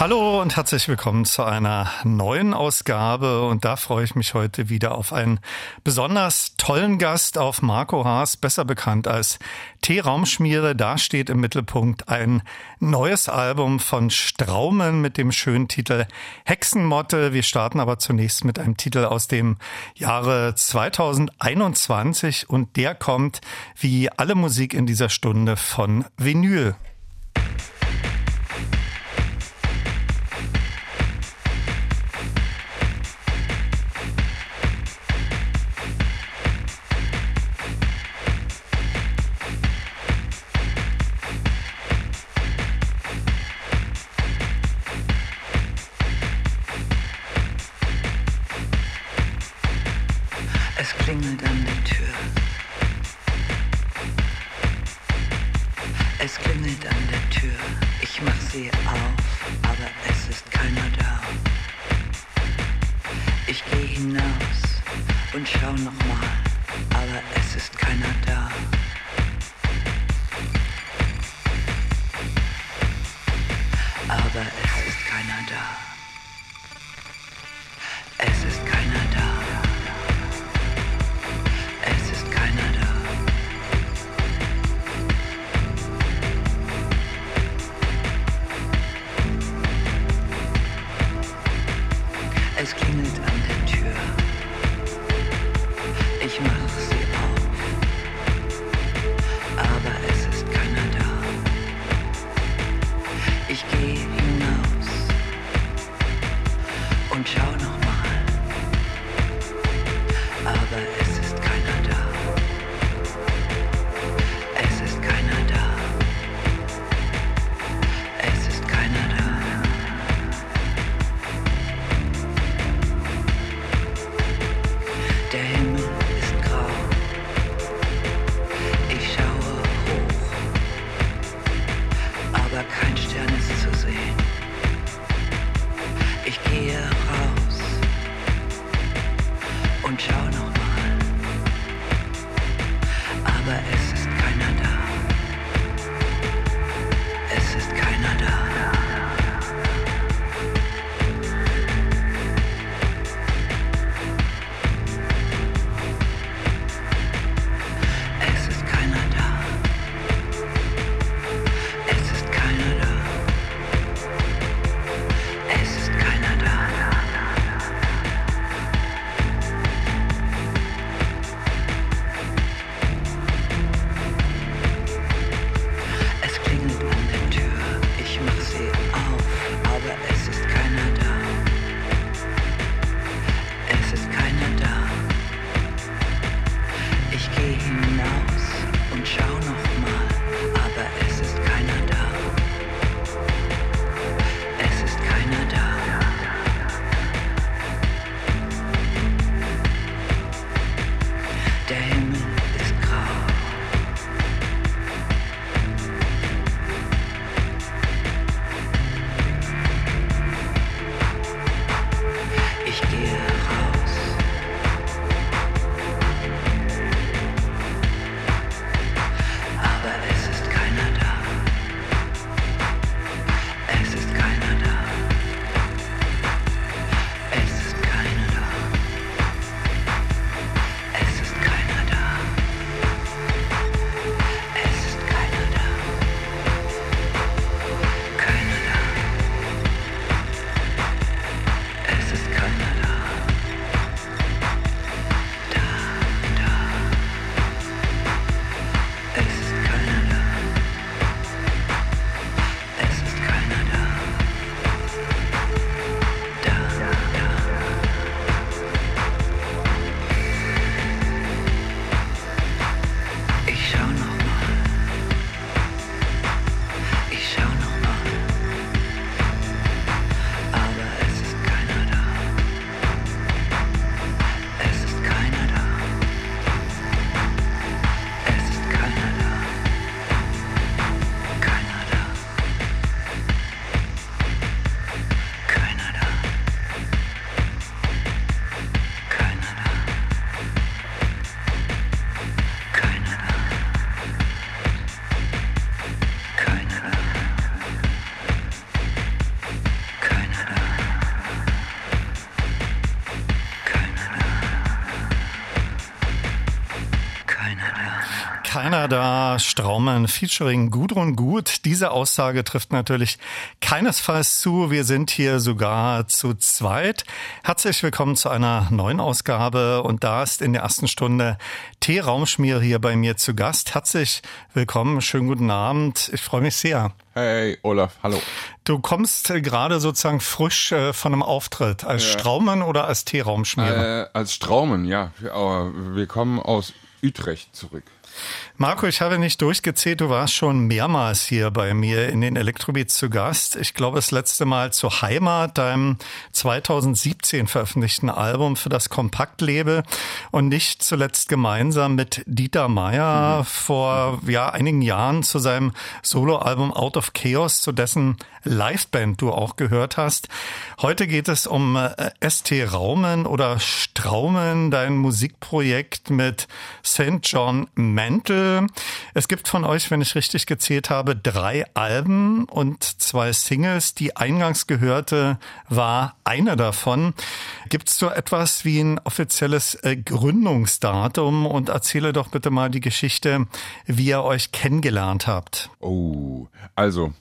Hallo und herzlich willkommen zu einer neuen Ausgabe. Und da freue ich mich heute wieder auf einen besonders tollen Gast, auf Marco Haas, besser bekannt als T-Raumschmiere. Da steht im Mittelpunkt ein neues Album von Straumen mit dem schönen Titel Hexenmotte. Wir starten aber zunächst mit einem Titel aus dem Jahre 2021 und der kommt wie alle Musik in dieser Stunde von Vinyl. Da. Straumann featuring Gudrun Gut. Diese Aussage trifft natürlich keinesfalls zu. Wir sind hier sogar zu zweit. Herzlich willkommen zu einer neuen Ausgabe. Und da ist in der ersten Stunde T. Raumschmier hier bei mir zu Gast. Herzlich willkommen. Schönen guten Abend. Ich freue mich sehr. Hey, Olaf, hallo. Du kommst gerade sozusagen frisch äh, von einem Auftritt. Als ja. Straumann oder als T-Raumschmier? Äh, als Straumann, ja. Aber wir kommen aus Utrecht zurück. Marco, ich habe nicht durchgezählt, du warst schon mehrmals hier bei mir in den Elektrobeats zu Gast. Ich glaube, das letzte Mal zu Heimat, deinem 2017 veröffentlichten Album für das Kompaktlabel und nicht zuletzt gemeinsam mit Dieter Meier mhm. vor ja, einigen Jahren zu seinem Soloalbum Out of Chaos, zu dessen Liveband du auch gehört hast. Heute geht es um äh, ST Raumen oder Straumen, dein Musikprojekt mit St. John Mantle. Es gibt von euch, wenn ich richtig gezählt habe, drei Alben und zwei Singles. Die eingangs gehörte war eine davon. Gibt es so etwas wie ein offizielles äh, Gründungsdatum und erzähle doch bitte mal die Geschichte, wie ihr euch kennengelernt habt. Oh, also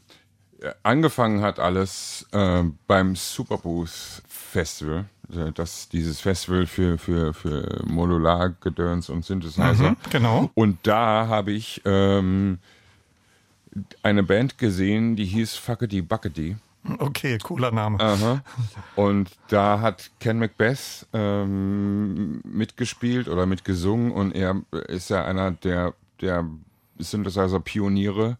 angefangen hat alles äh, beim Superbooth Festival. Äh, das, dieses Festival für, für, für Modular-Gedöns und Synthesizer. Mhm, genau. Und da habe ich ähm, eine Band gesehen, die hieß Fuckety Buckety. Okay, cooler Name. Aha. Und da hat Ken Macbeth ähm, mitgespielt oder mitgesungen und er ist ja einer der, der Synthesizer-Pioniere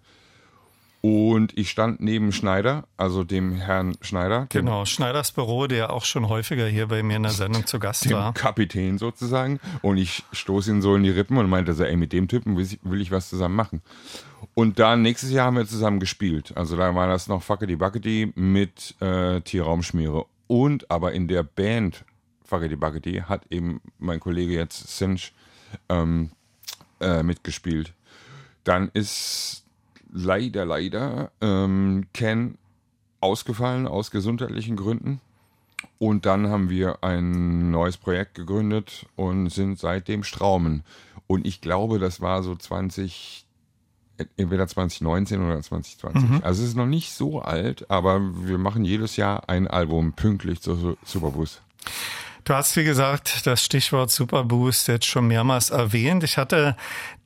und ich stand neben Schneider, also dem Herrn Schneider. Genau, Schneiders Büro, der auch schon häufiger hier bei mir in der Sendung zu Gast dem war. Kapitän sozusagen. Und ich stoße ihn so in die Rippen und meinte so, ey, mit dem Typen will ich, will ich was zusammen machen. Und dann nächstes Jahr haben wir zusammen gespielt. Also da war das noch Fuckety Buckety mit äh, Tierraumschmiere. Und aber in der Band Fuckety Buckety hat eben mein Kollege jetzt Cinch ähm, äh, mitgespielt. Dann ist leider, leider ähm, Ken ausgefallen aus gesundheitlichen Gründen. Und dann haben wir ein neues Projekt gegründet und sind seitdem Straumen. Und ich glaube, das war so 20, entweder 2019 oder 2020. Mhm. Also es ist noch nicht so alt, aber wir machen jedes Jahr ein Album pünktlich zur Superbus. Du hast, wie gesagt, das Stichwort Superboost jetzt schon mehrmals erwähnt. Ich hatte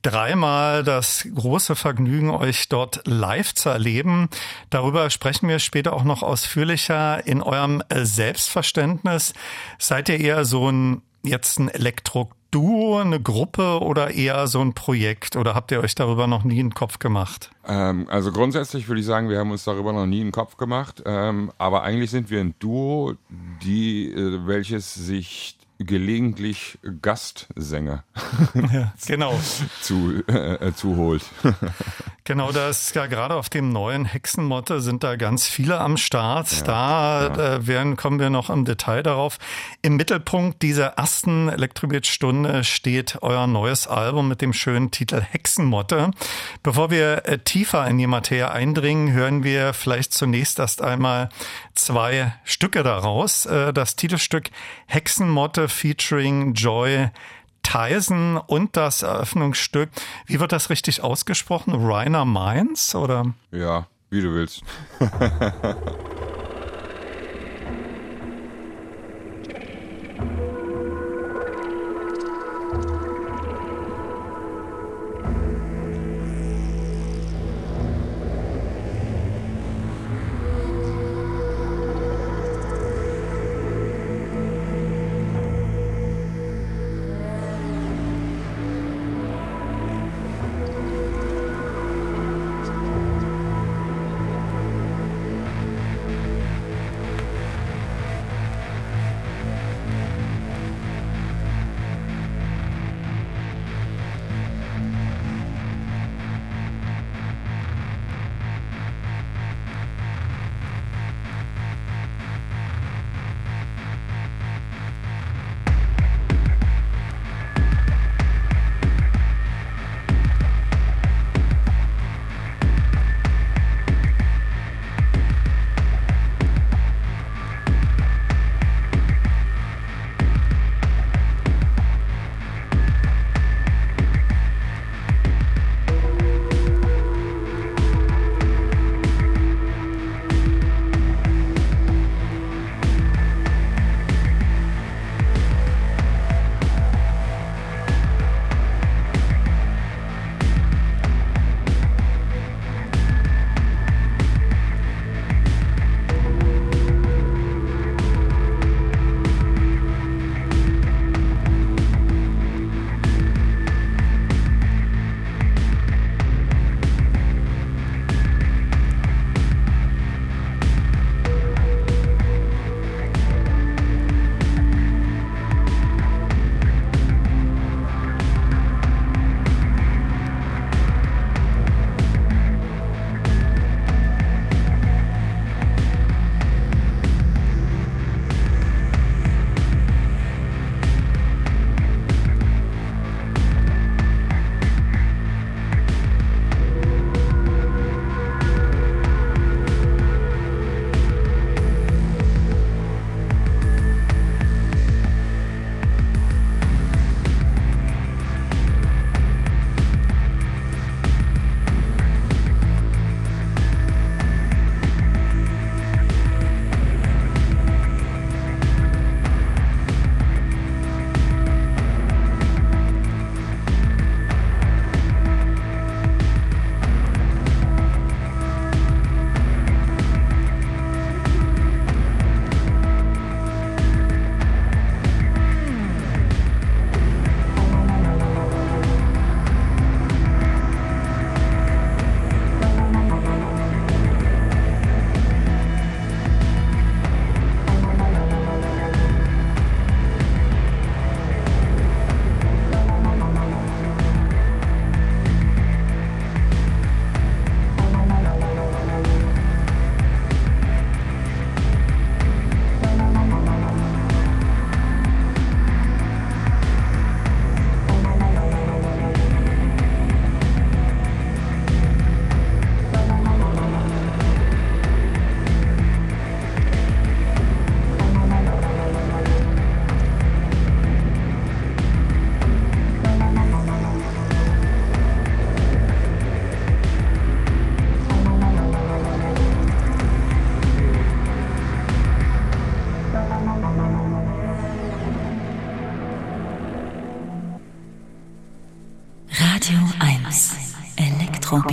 dreimal das große Vergnügen, euch dort live zu erleben. Darüber sprechen wir später auch noch ausführlicher. In eurem Selbstverständnis seid ihr eher so ein jetzt ein Elektro-Duo, eine Gruppe oder eher so ein Projekt? Oder habt ihr euch darüber noch nie einen Kopf gemacht? Ähm, also grundsätzlich würde ich sagen, wir haben uns darüber noch nie einen Kopf gemacht. Ähm, aber eigentlich sind wir ein Duo, die, äh, welches sich gelegentlich Gastsänger ja, genau. zu, äh, zuholt. genau, da ist ja gerade auf dem neuen Hexenmotte sind da ganz viele am Start. Ja, da ja. Äh, werden, kommen wir noch im Detail darauf. Im Mittelpunkt dieser ersten Elektrobeat-Stunde steht euer neues Album mit dem schönen Titel Hexenmotte. Bevor wir äh, tiefer in die Materie eindringen, hören wir vielleicht zunächst erst einmal zwei Stücke daraus. Äh, das Titelstück Hexenmotte featuring Joy Tyson und das Eröffnungsstück. Wie wird das richtig ausgesprochen? Rainer Mainz oder? Ja, wie du willst.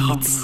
Afrobeats.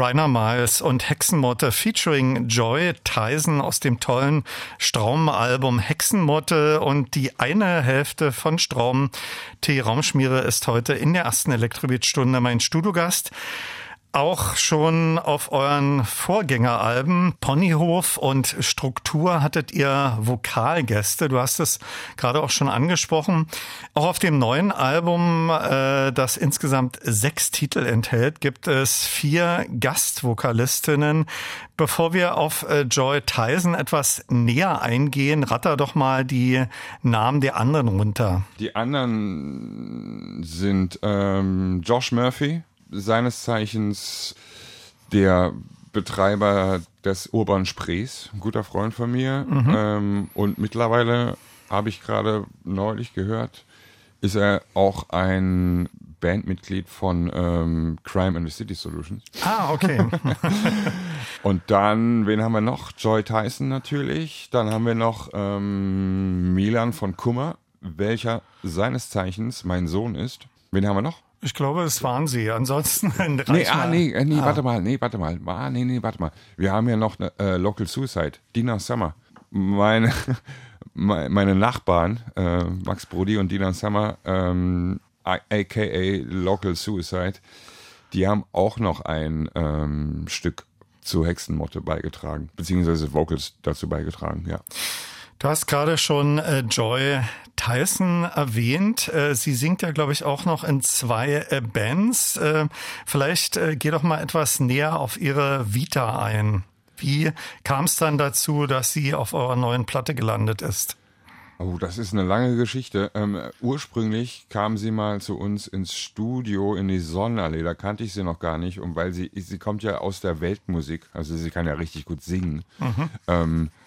Rainer Miles und Hexenmotte featuring Joy Tyson aus dem tollen Straum-Album Hexenmotte und die eine Hälfte von Straum. T. Raumschmiere ist heute in der ersten Elektrobeat-Stunde mein Studiogast. Auch schon auf euren Vorgängeralben Ponyhof und Struktur hattet ihr Vokalgäste. Du hast es gerade auch schon angesprochen. Auch auf dem neuen Album, äh, das insgesamt sechs Titel enthält, gibt es vier Gastvokalistinnen. Bevor wir auf äh, Joy Tyson etwas näher eingehen, ratter doch mal die Namen der anderen runter. Die anderen sind ähm, Josh Murphy, seines Zeichens der Betreiber des Urban Sprees, ein guter Freund von mir. Ähm, und mittlerweile habe ich gerade neulich gehört, ist er auch ein Bandmitglied von ähm, Crime in the City Solutions. Ah, okay. Und dann, wen haben wir noch? Joy Tyson natürlich. Dann haben wir noch ähm, Milan von Kummer, welcher seines Zeichens mein Sohn ist. Wen haben wir noch? Ich glaube, es waren sie. Ansonsten Nee, ah, nee, äh, nee, warte mal, nee, warte mal. Ah, nee, nee, warte mal. Wir haben ja noch eine, äh, Local Suicide, Dina Summer. Meine, me- meine Nachbarn, äh, Max Brody und Dina Summer, ähm, aka Local Suicide, die haben auch noch ein ähm, Stück zu Hexenmotte beigetragen, beziehungsweise Vocals dazu beigetragen, ja. Du hast gerade schon äh, Joy Tyson erwähnt. Äh, sie singt ja, glaube ich, auch noch in zwei äh, Bands. Äh, vielleicht äh, geh doch mal etwas näher auf ihre Vita ein. Wie kam es dann dazu, dass sie auf eurer neuen Platte gelandet ist? Oh, das ist eine lange Geschichte. Ähm, ursprünglich kam sie mal zu uns ins Studio in die Sonnenallee. Da kannte ich sie noch gar nicht. Und weil sie, sie kommt ja aus der Weltmusik. Also sie kann ja richtig gut singen. Ähm, äh,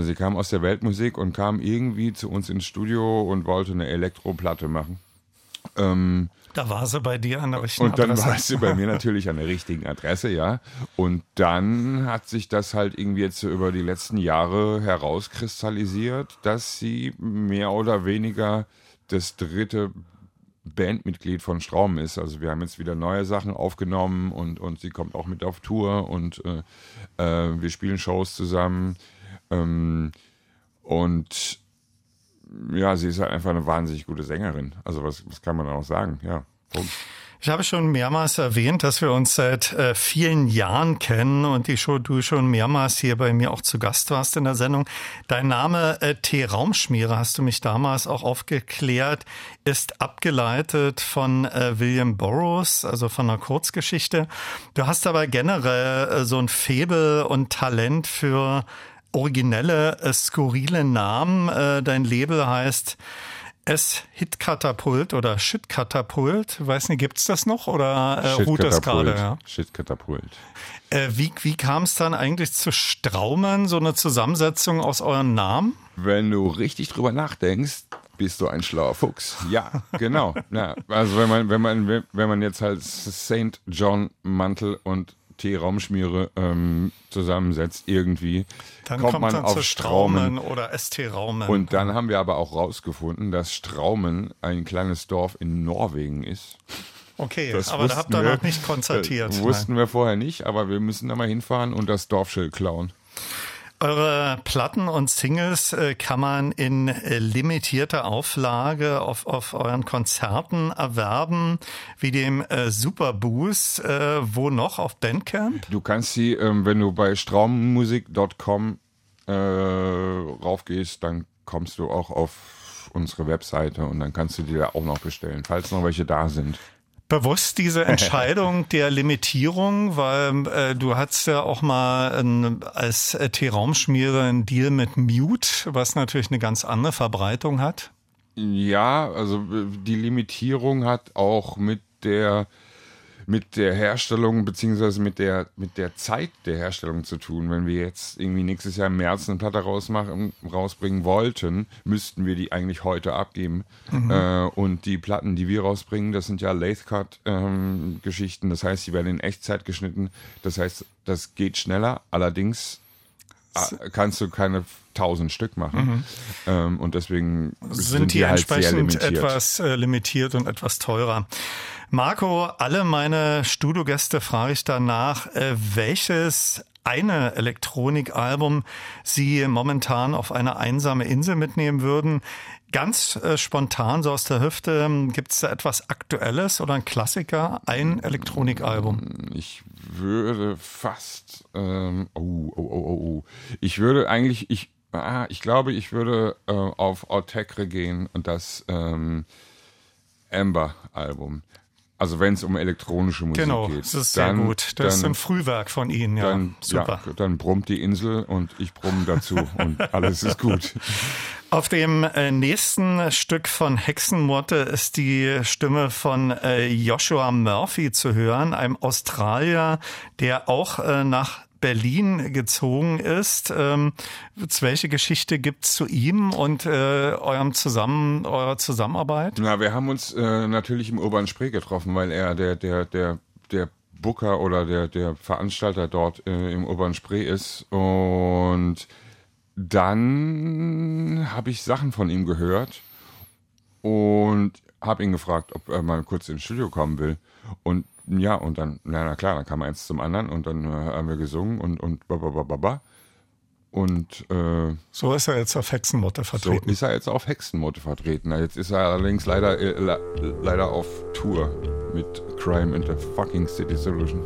sie kam aus der Weltmusik und kam irgendwie zu uns ins Studio und wollte eine Elektroplatte machen. Ähm, Da war sie bei dir an der richtigen und dann Adresse. war sie bei mir natürlich an der richtigen Adresse, ja. Und dann hat sich das halt irgendwie jetzt so über die letzten Jahre herauskristallisiert, dass sie mehr oder weniger das dritte Bandmitglied von Straum ist. Also wir haben jetzt wieder neue Sachen aufgenommen und, und sie kommt auch mit auf Tour und äh, äh, wir spielen Shows zusammen. Ähm, und ja, sie ist halt einfach eine wahnsinnig gute Sängerin. Also was, was kann man auch sagen? Ja. Punkt. Ich habe schon mehrmals erwähnt, dass wir uns seit äh, vielen Jahren kennen und die schon, du schon mehrmals hier bei mir auch zu Gast warst in der Sendung. Dein Name äh, T. Raumschmiere, hast du mich damals auch aufgeklärt, ist abgeleitet von äh, William Burroughs, also von einer Kurzgeschichte. Du hast aber generell äh, so ein Faible und Talent für originelle, äh, skurrile Namen. Äh, dein Label heißt S Hit-Katapult oder Shit-Katapult. Weiß nicht, gibt's das noch oder äh, ruht das gerade? Ja? Shit-Katapult. Äh, wie wie kam es dann eigentlich zu Straumen, so eine Zusammensetzung aus euren Namen? Wenn du richtig drüber nachdenkst, bist du ein schlauer Fuchs. Ja, genau. Ja, also wenn man, wenn man, wenn man jetzt halt St. John Mantel und T. Raumschmiere ähm, zusammensetzt irgendwie, Dann kommt, kommt, man dann auf zu Straumen. Straumen oder ST Raumen. Und dann haben wir aber auch rausgefunden, dass Straumen ein kleines Dorf in Norwegen ist. okay, Das aber da habt ihr noch nicht konzertiert. Das wussten wir vorher nicht, aber wir müssen da mal hinfahren und das Dorfschild klauen. Eure Platten und Singles äh, kann man in äh, limitierter Auflage auf, auf euren Konzerten erwerben, wie dem äh, Superboost. Wo noch? Auf Bandcamp? Du kannst sie, ähm, wenn du bei straummusik.com raufgehst, dann kommst du auch auf unsere Webseite und dann kannst du die da auch noch bestellen, falls noch welche da sind. Bewusst diese Entscheidung der Limitierung, weil äh, du hattest ja auch mal ein, als äh, T-Raumschmiere einen Deal mit Mute, was natürlich eine ganz andere Verbreitung hat. Ja, also äh, die Limitierung hat auch mit der mit der Herstellung beziehungsweise mit der mit der Zeit der Herstellung zu tun. Wenn wir jetzt irgendwie nächstes Jahr im März eine Platte rausmachen, rausbringen wollten, müssten wir die eigentlich heute abgeben. Äh, und die Platten, die wir rausbringen, das sind ja Lathe Cut ähm. Das heißt, die werden in Echtzeit geschnitten. Das heißt, das geht schneller. Allerdings kannst du keine tausend Stück machen. Ähm, und deswegen sind, die, halt sehr entsprechend limitiert. etwas äh, limitiert und etwas teurer. Marco, alle meine Studiogäste frage ich danach, äh, welches eine Elektronikalbum Sie momentan auf eine einsame Insel mitnehmen würden. Ganz äh, spontan, so aus der Hüfte, gibt es da etwas Aktuelles oder ein Klassiker, ein Elektronikalbum? Ich würde fast, ähm, oh, oh, oh, oh, oh. Ich würde eigentlich, ich, ah, ich glaube, ich würde äh, auf Autekre gehen und das ähm, Amber-Album. Also wenn es um elektronische Musik Genau, geht. das ist sehr dann, gut. Das ist dann, ein Frühwerk von Ihnen, ja. dann, Super. Ja, dann brummt die Insel und ich brumm dazu und alles ist gut. Auf dem äh, nächsten Stück von Hexenmotte ist die Stimme von äh, Joshua Murphy zu hören, einem Australier, der auch äh, nach Berlin gezogen ist. Ähm, welche Geschichte gibt's zu ihm und äh, eurem Zusammen, eurer Zusammenarbeit? Na, wir haben uns äh, natürlich im Urban Spree getroffen, weil er der, der, der, der Booker oder der, der Veranstalter dort äh, im Urban Spree ist. Und dann habe ich Sachen von ihm gehört. und habe ihn gefragt, ob er mal kurz ins Studio kommen will. Und ja, und dann, na, na klar, dann kam eins zum anderen und dann äh, haben wir gesungen und und ba, ba, ba, ba, ba. Und äh, So ist er jetzt auf Hexenmotte so vertreten. ist er jetzt auf Hexenmotte vertreten. Jetzt ist er allerdings leider, äh, le- leider auf Tour mit Crime in the fucking City Solution.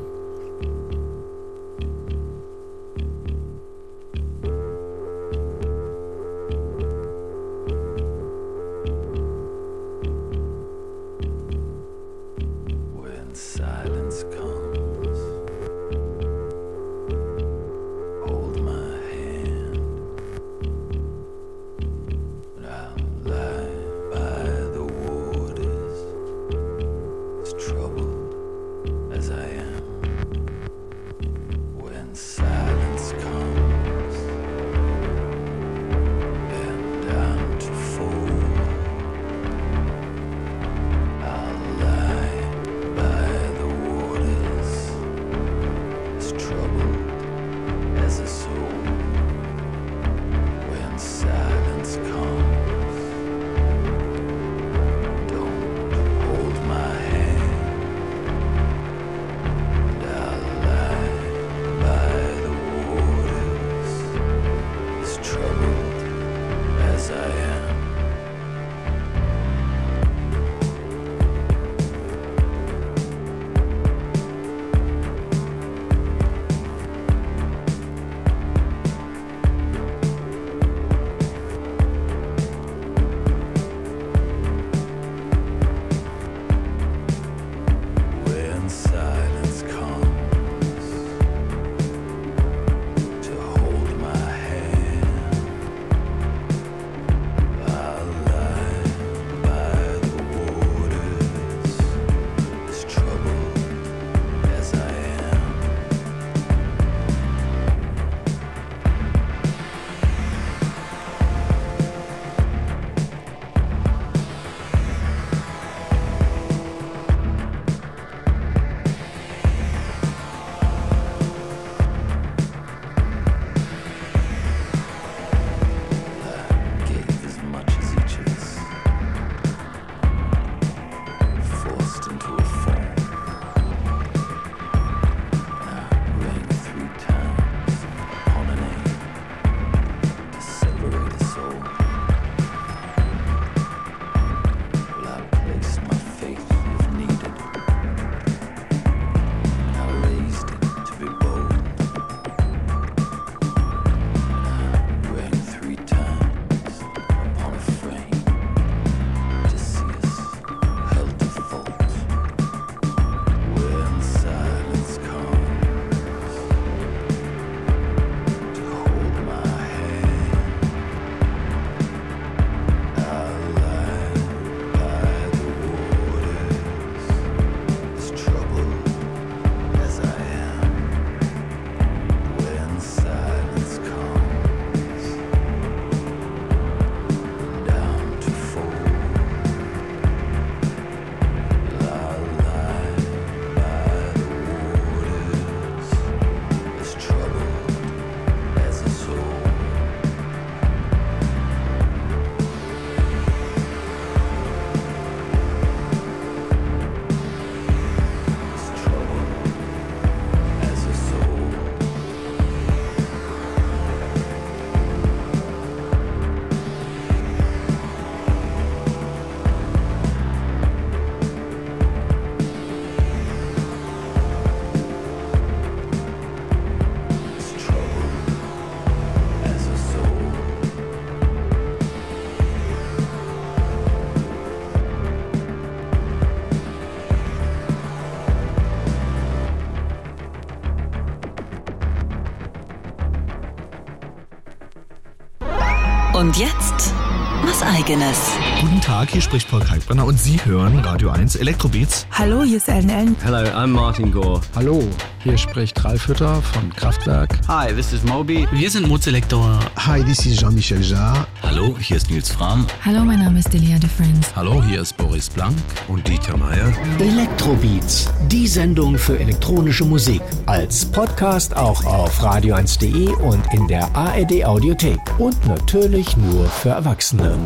Eigenes. Guten Tag, hier spricht Paul Kalkbrenner und Sie hören Radio 1 Elektrobeats. Hallo, hier ist Ellen Ellen. Hello, I'm Martin Gore. Hallo, hier spricht Ralf Hütter von Kraftwerk. Hi, this is Moby. Wir sind Mozelektor. Hi, this is Jean-Michel Jarre. Hallo, hier ist Nils Fram. Hallo, mein Name ist Delia de Friends. Hallo, hier ist Boris Blank und Dieter Meier. Elektrobeats, die Sendung für elektronische Musik. Als Podcast auch auf radio1.de und in der ARD Audiothek. Und natürlich nur für Erwachsene.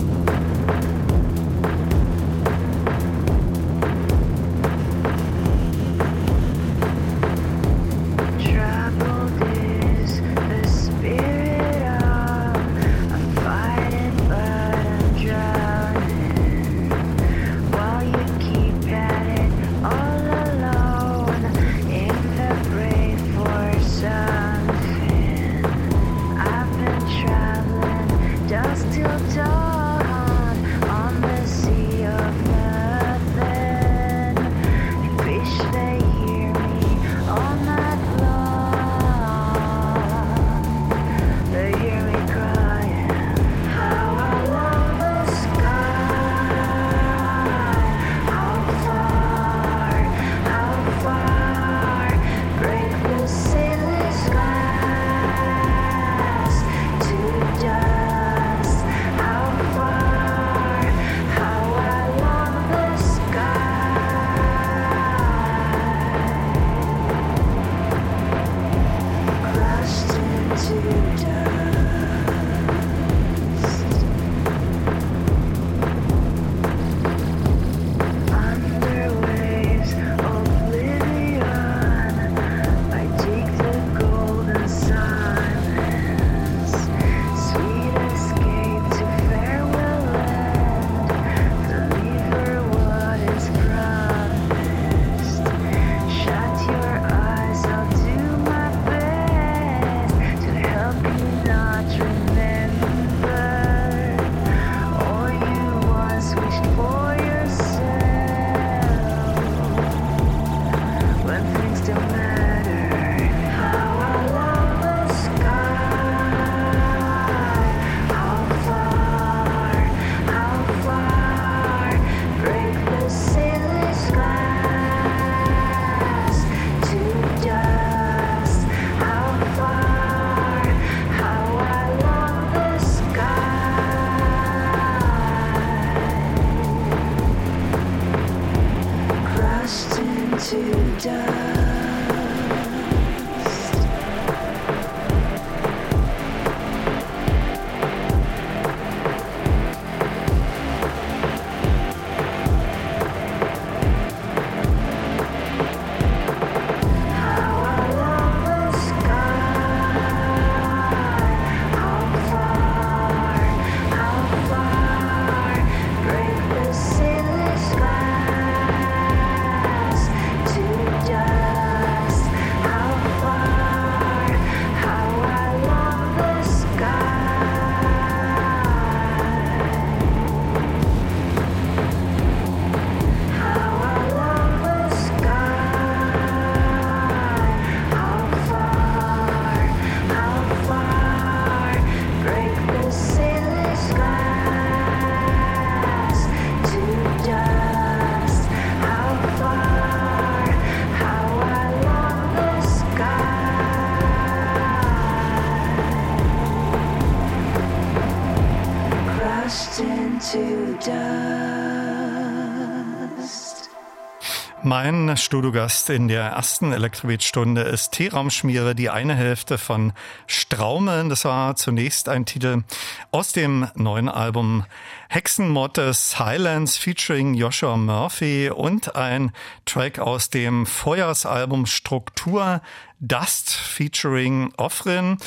Mein Studiogast in der ersten Elektrobeat-Stunde ist T-Raumschmiere, die eine Hälfte von Straumeln. Das war zunächst ein Titel aus dem neuen Album Hexenmotte Silence featuring Joshua Murphy und ein Track aus dem Feuersalbum Struktur Dust featuring Offrin.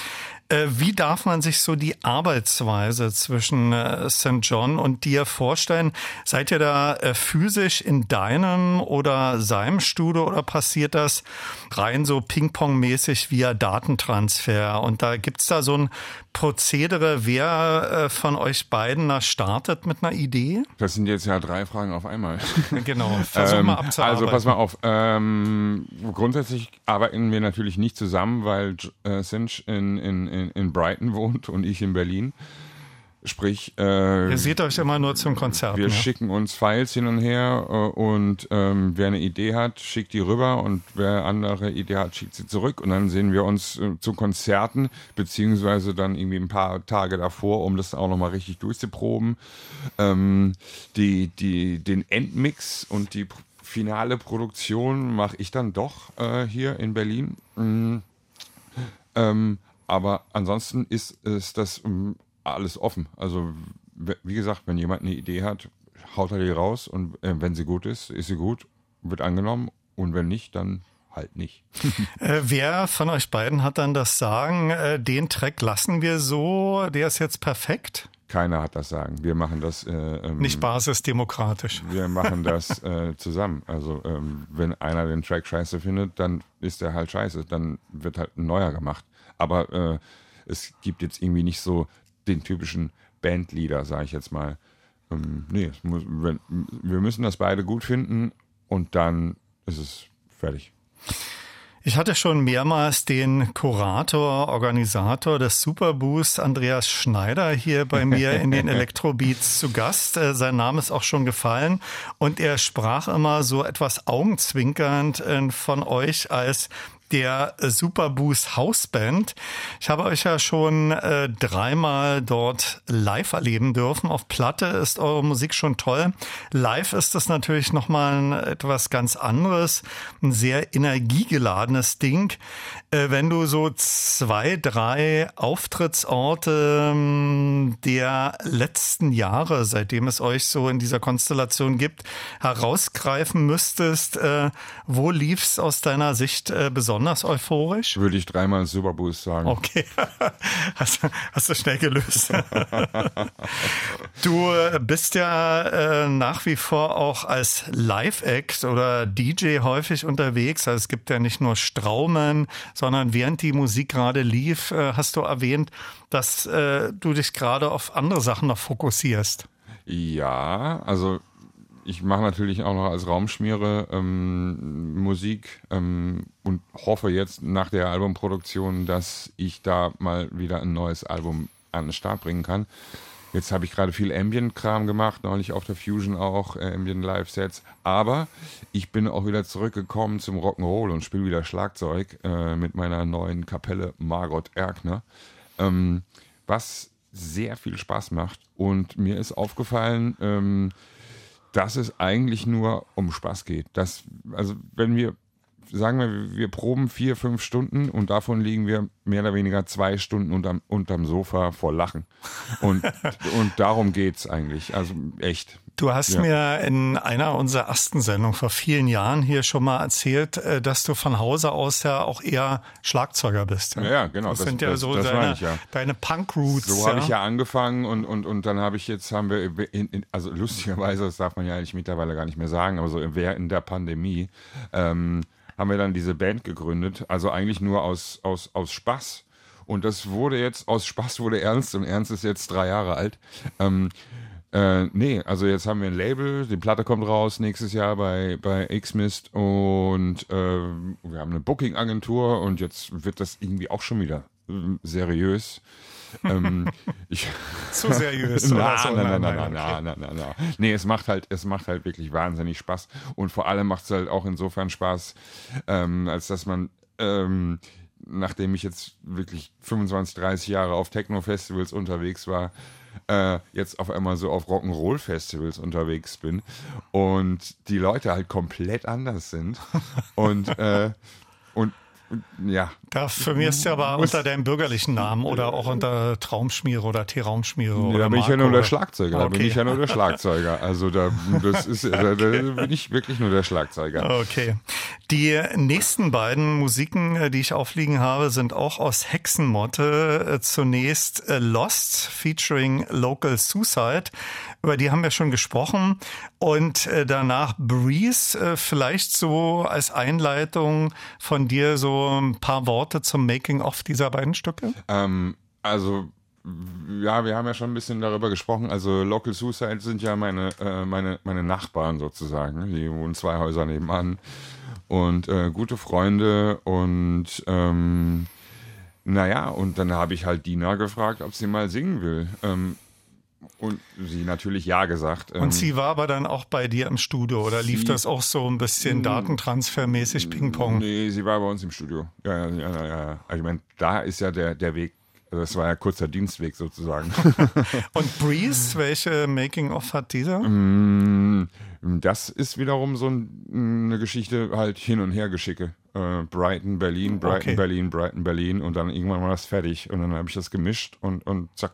Äh, Wie darf man sich so die Arbeitsweise zwischen äh, St. John und dir vorstellen? Seid ihr da äh, physisch in deinem oder seinem Studio oder passiert das rein so Ping-Pong-mäßig via Datentransfer? Und da gibt's da so ein Prozedere, wer äh, von euch beiden da startet mit einer Idee? Das sind jetzt ja drei Fragen auf einmal. Genau, versuch mal abzuarbeiten. Also pass mal auf. Ähm, grundsätzlich arbeiten wir natürlich nicht zusammen, weil äh, Sinch in, in, in, in Brighton wohnt und ich in Berlin. Sprich, äh, Ihr seht euch immer nur zum Konzert. wir ne? schicken uns Files hin und her äh, und ähm, wer eine Idee hat, schickt die rüber und wer andere Idee hat, schickt sie zurück und dann sehen wir uns äh, zu Konzerten beziehungsweise dann irgendwie ein paar Tage davor, um das auch nochmal richtig durchzuproben. Ähm, die, die, den Endmix und die finale Produktion mache ich dann doch äh, hier in Berlin. Mm. Ähm, aber ansonsten ist, ist das alles offen. Also, wie gesagt, wenn jemand eine Idee hat, haut er die raus und äh, wenn sie gut ist, ist sie gut, wird angenommen und wenn nicht, dann halt nicht. Äh, wer von euch beiden hat dann das Sagen, äh, den Track lassen wir so, der ist jetzt perfekt? Keiner hat das Sagen. Wir machen das. Äh, ähm, Nicht basisdemokratisch. Wir machen das äh, zusammen. Also ähm, wenn einer den Track scheiße findet, dann ist der halt scheiße. Dann wird halt ein neuer gemacht. Aber äh, es gibt jetzt irgendwie nicht so den typischen Bandleader, sage ich jetzt mal. Ähm, nee, es muss, wenn, wir müssen das beide gut finden und dann ist es fertig. Ich hatte schon mehrmals den Kurator, Organisator des Superboost, Andreas Schneider, hier bei mir in den Elektrobeats zu Gast. Äh, Sein Name ist auch schon gefallen und er sprach immer so etwas augenzwinkernd äh, von euch als der Superboost Hausband. Ich habe euch ja schon äh, dreimal dort live erleben dürfen. Auf Platte ist eure Musik schon toll. Live ist das natürlich nochmal etwas ganz anderes, ein sehr energiegeladenes Ding. Äh, wenn du so zwei, drei Auftrittsorte ähm, der letzten Jahre, seitdem es euch so in dieser Konstellation gibt, herausgreifen müsstest, äh, wo lief's aus deiner Sicht äh, besonders euphorisch? Würde ich dreimal Superboost sagen. Okay, hast, hast du schnell gelöst. du äh, bist ja äh, nach wie vor auch als Live-Act oder DJ häufig unterwegs. Also es gibt ja nicht nur Straumen, sondern während die Musik gerade lief, äh, hast du erwähnt, dass äh, du dich gerade auf andere Sachen noch fokussierst. Ja, also ich mache natürlich auch noch als Raumschmiere ähm, Musik ähm, und hoffe jetzt nach der Albumproduktion, dass ich da mal wieder ein neues Album an den Start bringen kann. Jetzt habe ich gerade viel Ambient-Kram gemacht, neulich auf der Fusion auch, äh, Ambient-Live-Sets. Aber ich bin auch wieder zurückgekommen zum Rock'n'Roll und spiele wieder Schlagzeug äh, mit meiner neuen Kapelle Margot Erkner. Ähm, was sehr viel Spaß macht. Und mir ist aufgefallen, ähm, dass es eigentlich nur um Spaß geht. Das, also wenn wir, sagen wir, wir proben vier, fünf Stunden und davon liegen wir mehr oder weniger zwei Stunden unterm, unterm Sofa vor Lachen. Und, und darum geht's eigentlich. Also echt. Du hast Ja. mir in einer unserer ersten Sendungen vor vielen Jahren hier schon mal erzählt, äh, dass du von Hause aus ja auch eher Schlagzeuger bist. Ja, ja, genau, Das, das- sind ja das- so das deine, ich, ja. deine Punk-Roots. So habe ich ja angefangen und, und, und dann habe ich jetzt, haben wir, in, in, also lustigerweise, das darf man ja eigentlich mittlerweile gar nicht mehr sagen, aber so während der Pandemie ähm, haben wir dann diese Band gegründet, also eigentlich nur aus, aus, aus Spaß. Und das wurde jetzt, aus Spaß wurde Ernst und Ernst ist jetzt drei Jahre alt. Ähm, äh, nee, also jetzt haben wir ein Label, die Platte kommt raus nächstes Jahr bei, bei Xmist und äh, wir haben eine Booking-Agentur und jetzt wird das irgendwie auch schon wieder äh, seriös. ähm, ich, Zu seriös. na, so? na, na, na, nein, na, na, na, na. Nee, es macht halt, es macht halt wirklich wahnsinnig Spaß. Und vor allem macht es halt auch insofern Spaß, ähm, als dass man ähm, nachdem ich jetzt wirklich 25, 30 Jahre auf Techno-Festivals unterwegs war, äh, jetzt auf einmal so auf Rock'n'Roll-Festivals unterwegs bin und die Leute halt komplett anders sind. und, äh, und ja. Da firmierst du aber Muss- unter deinem bürgerlichen Namen oder auch unter Traumschmiere oder T-Raumschmiere. Nee, oder da bin ich ja nur der Schlagzeuger. Da bin Okay. ich ja nur der Schlagzeuger. Also da, das ist, da, da bin ich wirklich nur der Schlagzeuger. Okay. Die nächsten beiden Musiken, äh, die ich aufliegen habe, sind auch aus Hexenmotte. Äh, Zunächst äh, Lost featuring Local Suicide. Über die haben wir schon gesprochen. Und äh, danach Breeze, äh, vielleicht so als Einleitung von dir so ein paar Worte zum Making-of dieser beiden Stücke. Ähm, also ja, wir haben ja schon ein bisschen darüber gesprochen. Also Local Suicide sind ja meine, äh, meine, meine Nachbarn sozusagen. Die wohnen zwei Häuser nebenan und äh, gute Freunde und ähm, naja, und dann habe ich halt Dina gefragt, ob sie mal singen will. Ähm, und sie natürlich ja gesagt. Ähm, Und sie war aber dann auch bei dir im Studio oder lief das auch so ein bisschen datentransfermäßig Ping-Pong? Nee, sie war bei uns im Studio. Ja, ja, ja, ja. Also ich meine, da ist ja der, der Weg, also das war ja kurzer Dienstweg sozusagen. Und Breeze, welche Making-of hat dieser? Mm, Das ist wiederum so ein, eine Geschichte halt hin und her geschicke. Äh, Brighton, Berlin, Brighton, Okay. Berlin, Brighton, Berlin und dann irgendwann war das fertig und dann habe ich das gemischt und, und zack.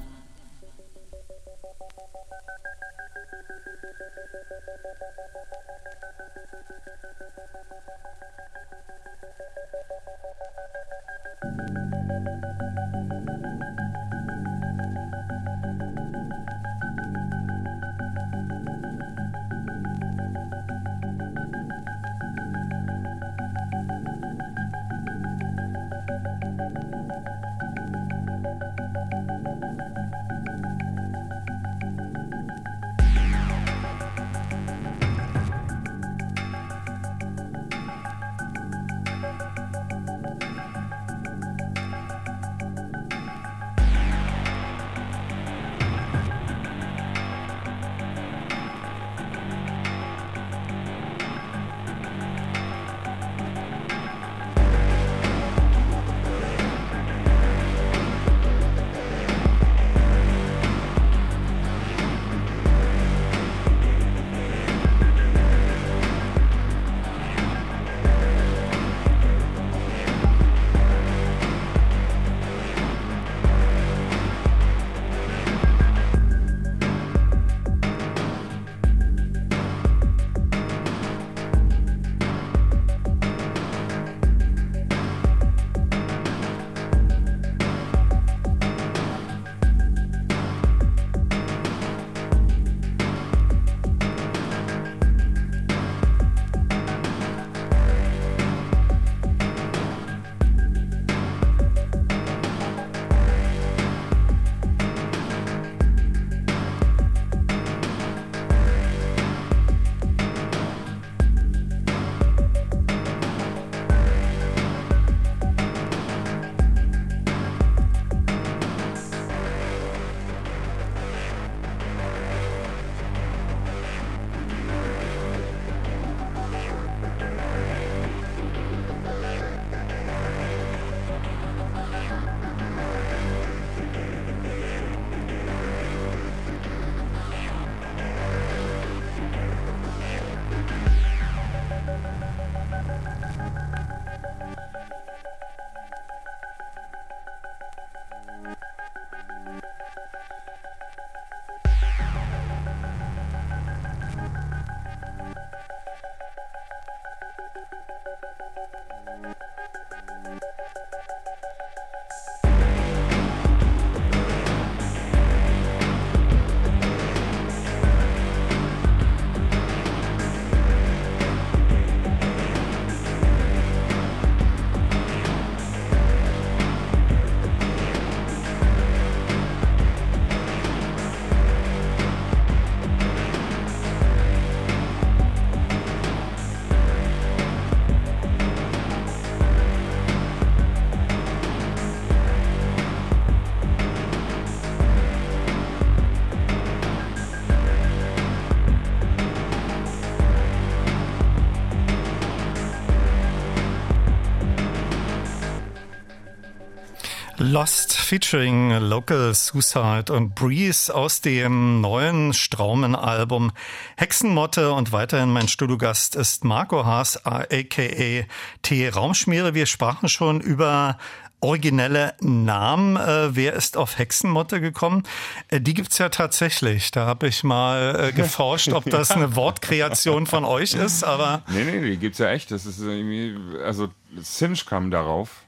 Lost featuring Local Suicide und Breeze aus dem neuen Straumen-Album Hexenmotte und weiterhin mein Studiogast ist Marco Haas, aka T. Raumschmiere. Wir sprachen schon über originelle Namen. Äh, wer ist auf Hexenmotte gekommen? Äh, die gibt's ja tatsächlich. Da habe ich mal äh, geforscht, ob das eine Wortkreation von euch ist, aber. Nee, nee, die gibt's ja echt. Das ist irgendwie, also Cinch kam darauf.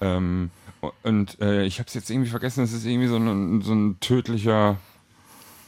Ähm, und äh, ich habe es jetzt irgendwie vergessen, es ist irgendwie so ein, so ein tödlicher,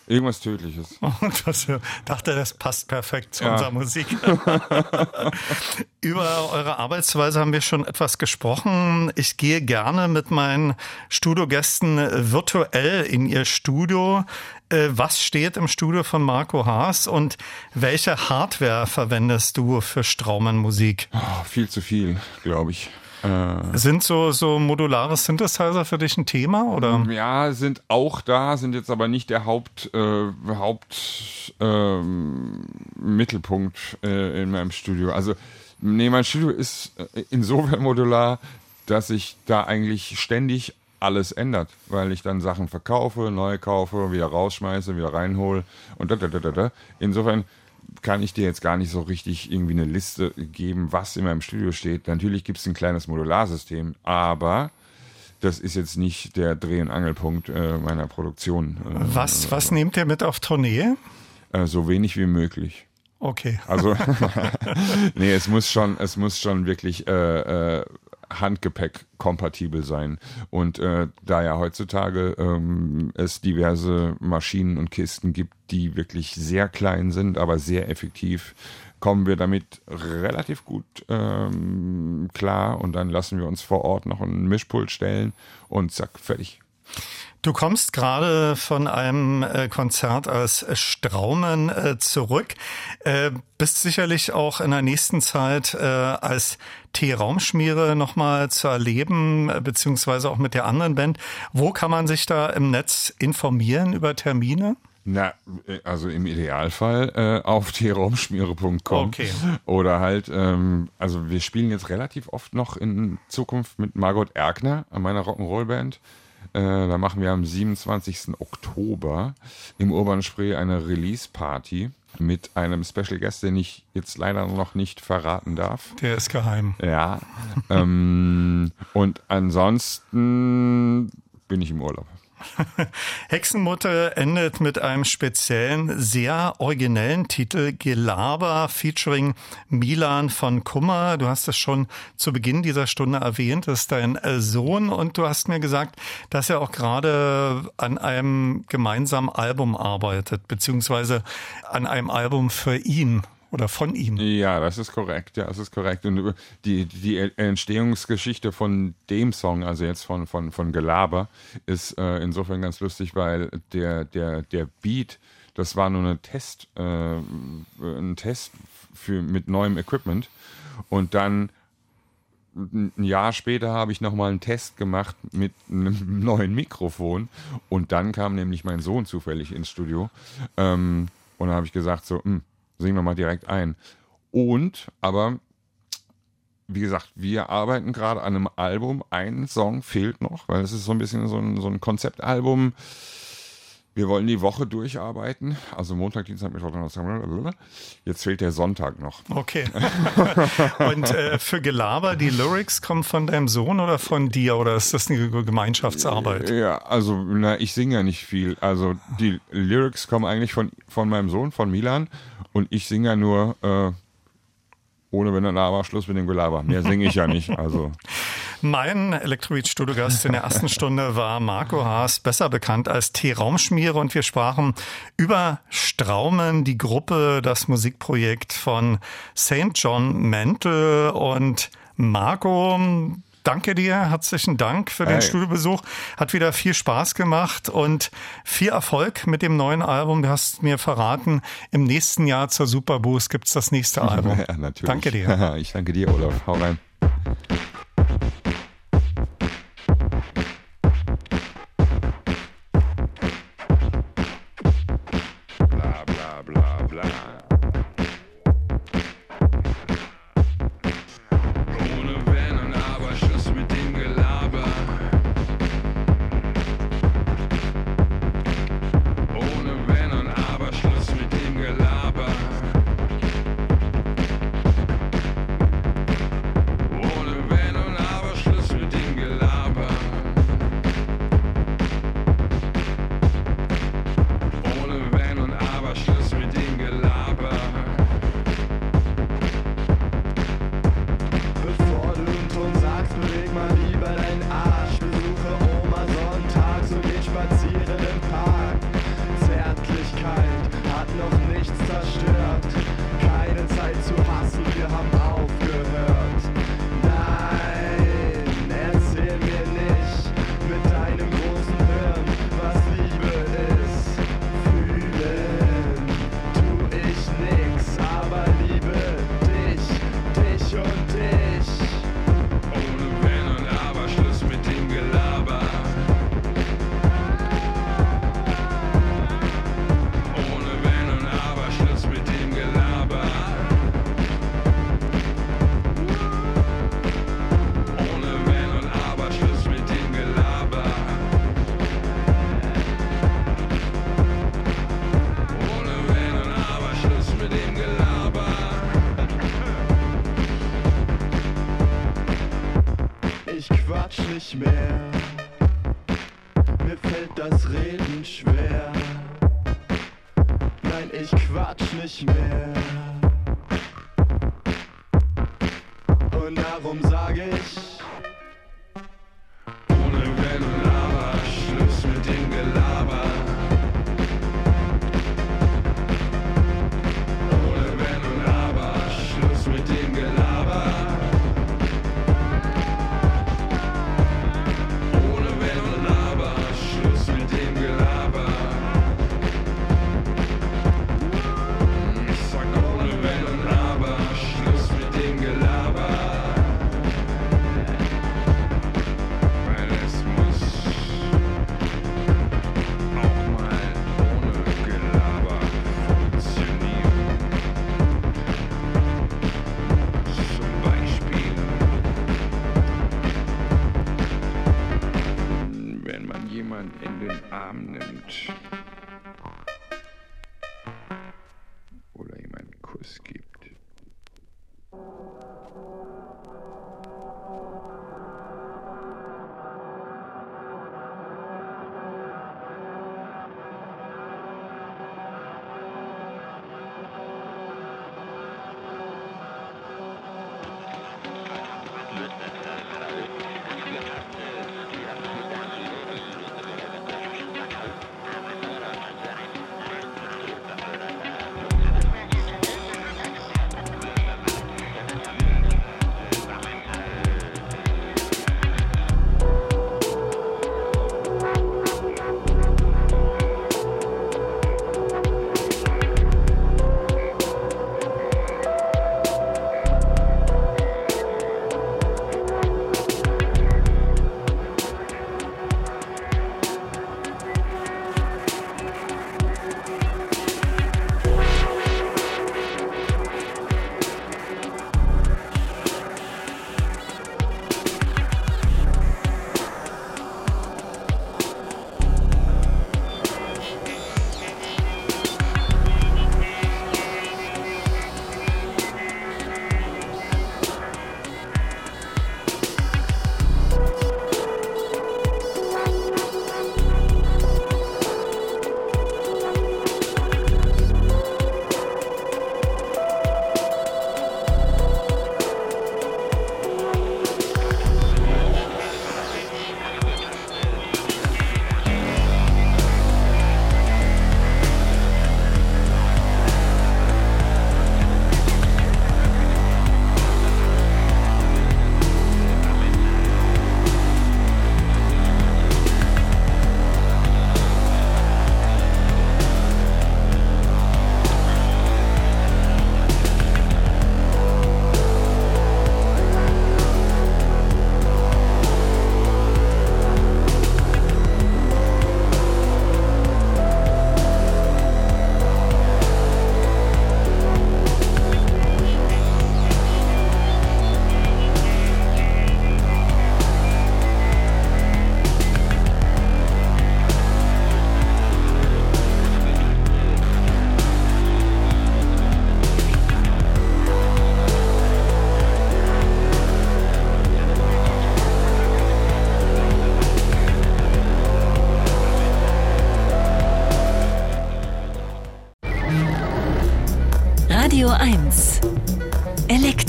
irgendwas Tödliches. Oh, das, dachte, das passt perfekt zu Ja. unserer Musik. Über eure Arbeitsweise haben wir schon etwas gesprochen. Ich gehe gerne mit meinen Studiogästen virtuell in ihr Studio. Äh, Was steht im Studio von Marco Haas und welche Hardware verwendest du für Straumann-Musik? Oh, viel zu viel, glaube ich. Äh, Sind so, so modulare Synthesizer für dich ein Thema oder? Ja, sind auch da, sind jetzt aber nicht der Haupt, äh, Haupt ähm, Mittelpunkt äh, in meinem Studio. Also, nee, mein Studio ist äh, insofern modular, dass sich da eigentlich ständig alles ändert, weil ich dann Sachen verkaufe, neu kaufe, wieder rausschmeiße, wieder reinhole und da, da, da, da, da. Insofern kann ich dir jetzt gar nicht so richtig irgendwie eine Liste geben, was in meinem Studio steht. Natürlich gibt es ein kleines Modularsystem, aber das ist jetzt nicht der Dreh- und Angelpunkt äh, meiner Produktion. Äh, Was, was nehmt ihr mit auf Tournee? Äh, so wenig wie möglich. Okay. Also, nee, es muss schon, es muss schon wirklich äh, äh, Handgepäck kompatibel sein. Und äh, da ja heutzutage ähm, es diverse Maschinen und Kisten gibt, die wirklich sehr klein sind, aber sehr effektiv, kommen wir damit relativ gut ähm, klar. Und dann lassen wir uns vor Ort noch einen Mischpult stellen und zack, fertig. Du kommst gerade von einem äh, Konzert als Straumen äh, zurück, äh, bist sicherlich auch in der nächsten Zeit als T-Raumschmiere nochmal zu erleben, äh, beziehungsweise auch mit der anderen Band. Wo kann man sich da im Netz informieren über Termine? Na, äh, also im Idealfall äh, auf traumschmiere.com. Okay. Oder halt, ähm, also wir spielen jetzt relativ oft noch in Zukunft mit Margot Erkner an meiner Rock'n'Roll-Band. Äh, da machen wir am 27. Oktober im Urban Spree eine Release-Party mit einem Special Guest, den ich jetzt leider noch nicht verraten darf. Der ist geheim. Ja. ähm, und ansonsten bin ich im Urlaub. Hexenmutter endet mit einem speziellen, sehr originellen Titel Gelaber featuring Milan von Kummer. Du hast es schon zu Beginn dieser Stunde erwähnt, das ist dein äh, Sohn und du hast mir gesagt, dass er auch gerade an einem gemeinsamen Album arbeitet, beziehungsweise an einem Album für ihn oder von ihm. Ja, das ist korrekt. Ja, das ist korrekt. Und die, die Entstehungsgeschichte von dem Song, also jetzt von, von, von Gelaber, ist äh, insofern ganz lustig, weil der, der, der Beat, das war nur eine Test, äh, ein Test für, mit neuem Equipment. Und dann ein Jahr später habe ich nochmal einen Test gemacht mit einem neuen Mikrofon. Und dann kam nämlich mein Sohn zufällig ins Studio. Ähm, und dann habe ich gesagt, so, mh, singen wir mal direkt ein. Und, aber, wie gesagt, wir arbeiten gerade an einem Album. Ein Song fehlt noch, weil es ist so ein bisschen so ein, so ein Konzeptalbum. Wir wollen die Woche durcharbeiten. Also Montag, Dienstag, Mittwoch, Donnerstag. Jetzt fehlt der Sonntag noch. Okay. Und äh, für Gelaber, die Lyrics kommen von deinem Sohn oder von dir oder ist das eine Gemeinschaftsarbeit? Ja, also na, ich singe ja nicht viel. Also die Lyrics kommen eigentlich von, von meinem Sohn, von Milan. Und ich singe ja nur äh, ohne wenn dann aber Schluss mit dem Gelaber. Mehr singe ich ja nicht. Also Mein Elektrobeat-Studiogast in der ersten Stunde war Marco Haas, besser bekannt als T-Raumschmiere und wir sprachen über Straumen, die Gruppe, das Musikprojekt von St. John Mantle und Marco, Danke dir, herzlichen Dank für den Hey. Studiobesuch. Hat wieder viel Spaß gemacht und viel Erfolg mit dem neuen Album. Du hast mir verraten, im nächsten Jahr zur Superboost gibt's das nächste Album. ja, natürlich. Danke dir. Ich danke dir, Olaf. Hau rein.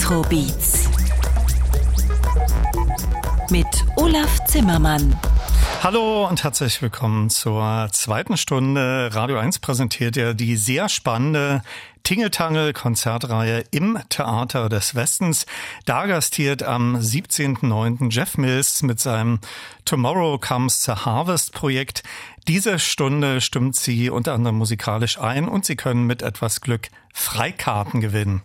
Elektrobeats mit Olaf Zimmermann. Hallo und herzlich willkommen zur zweiten Stunde. Radio 1 präsentiert ja die sehr spannende Tingeltangel-Konzertreihe im Theater des Westens. Da gastiert am 17.09. Jeff Mills mit seinem Tomorrow Comes the Harvest Projekt. Diese Stunde stimmt sie unter anderem musikalisch ein und Sie können mit etwas Glück Freikarten gewinnen.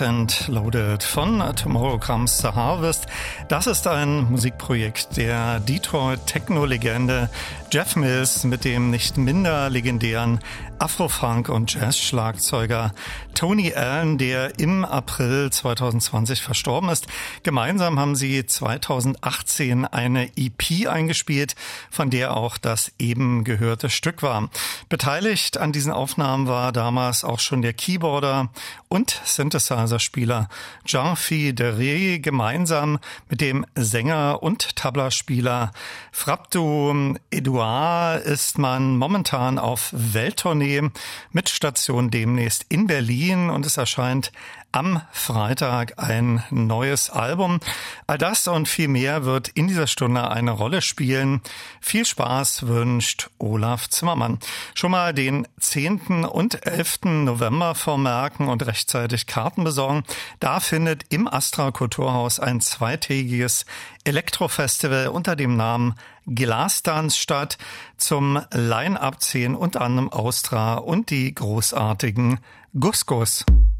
And Loaded von Tomorrow Comes the Harvest. Das ist ein Musikprojekt der Detroit Techno-Legende Jeff Mills mit dem nicht minder legendären Afro-Funk- und Jazz-Schlagzeuger Tony Allen, der im April 2020 verstorben ist. Gemeinsam haben sie 2018 eine EP eingespielt, von der auch das eben gehörte Stück war. Beteiligt an diesen Aufnahmen war damals auch schon der Keyboarder und Synthesizer-Spieler Jean-Phi Deré gemeinsam mit dem Sänger und Tablaspieler Frabdo Edouard ist man momentan auf Welttournee mit Station demnächst in Berlin und es erscheint am Freitag ein neues Album. All das und viel mehr wird in dieser Stunde eine Rolle spielen. Viel Spaß wünscht Olaf Zimmermann. Schon mal den 10. und 11. November vormerken und rechtzeitig Karten besorgen. Da findet im Astra Kulturhaus ein zweitägiges Elektrofestival unter dem Namen Glasdance statt. Zum Line-Up 10 unter anderem Austra und die großartigen Gusgus. Waiting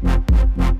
Thank you.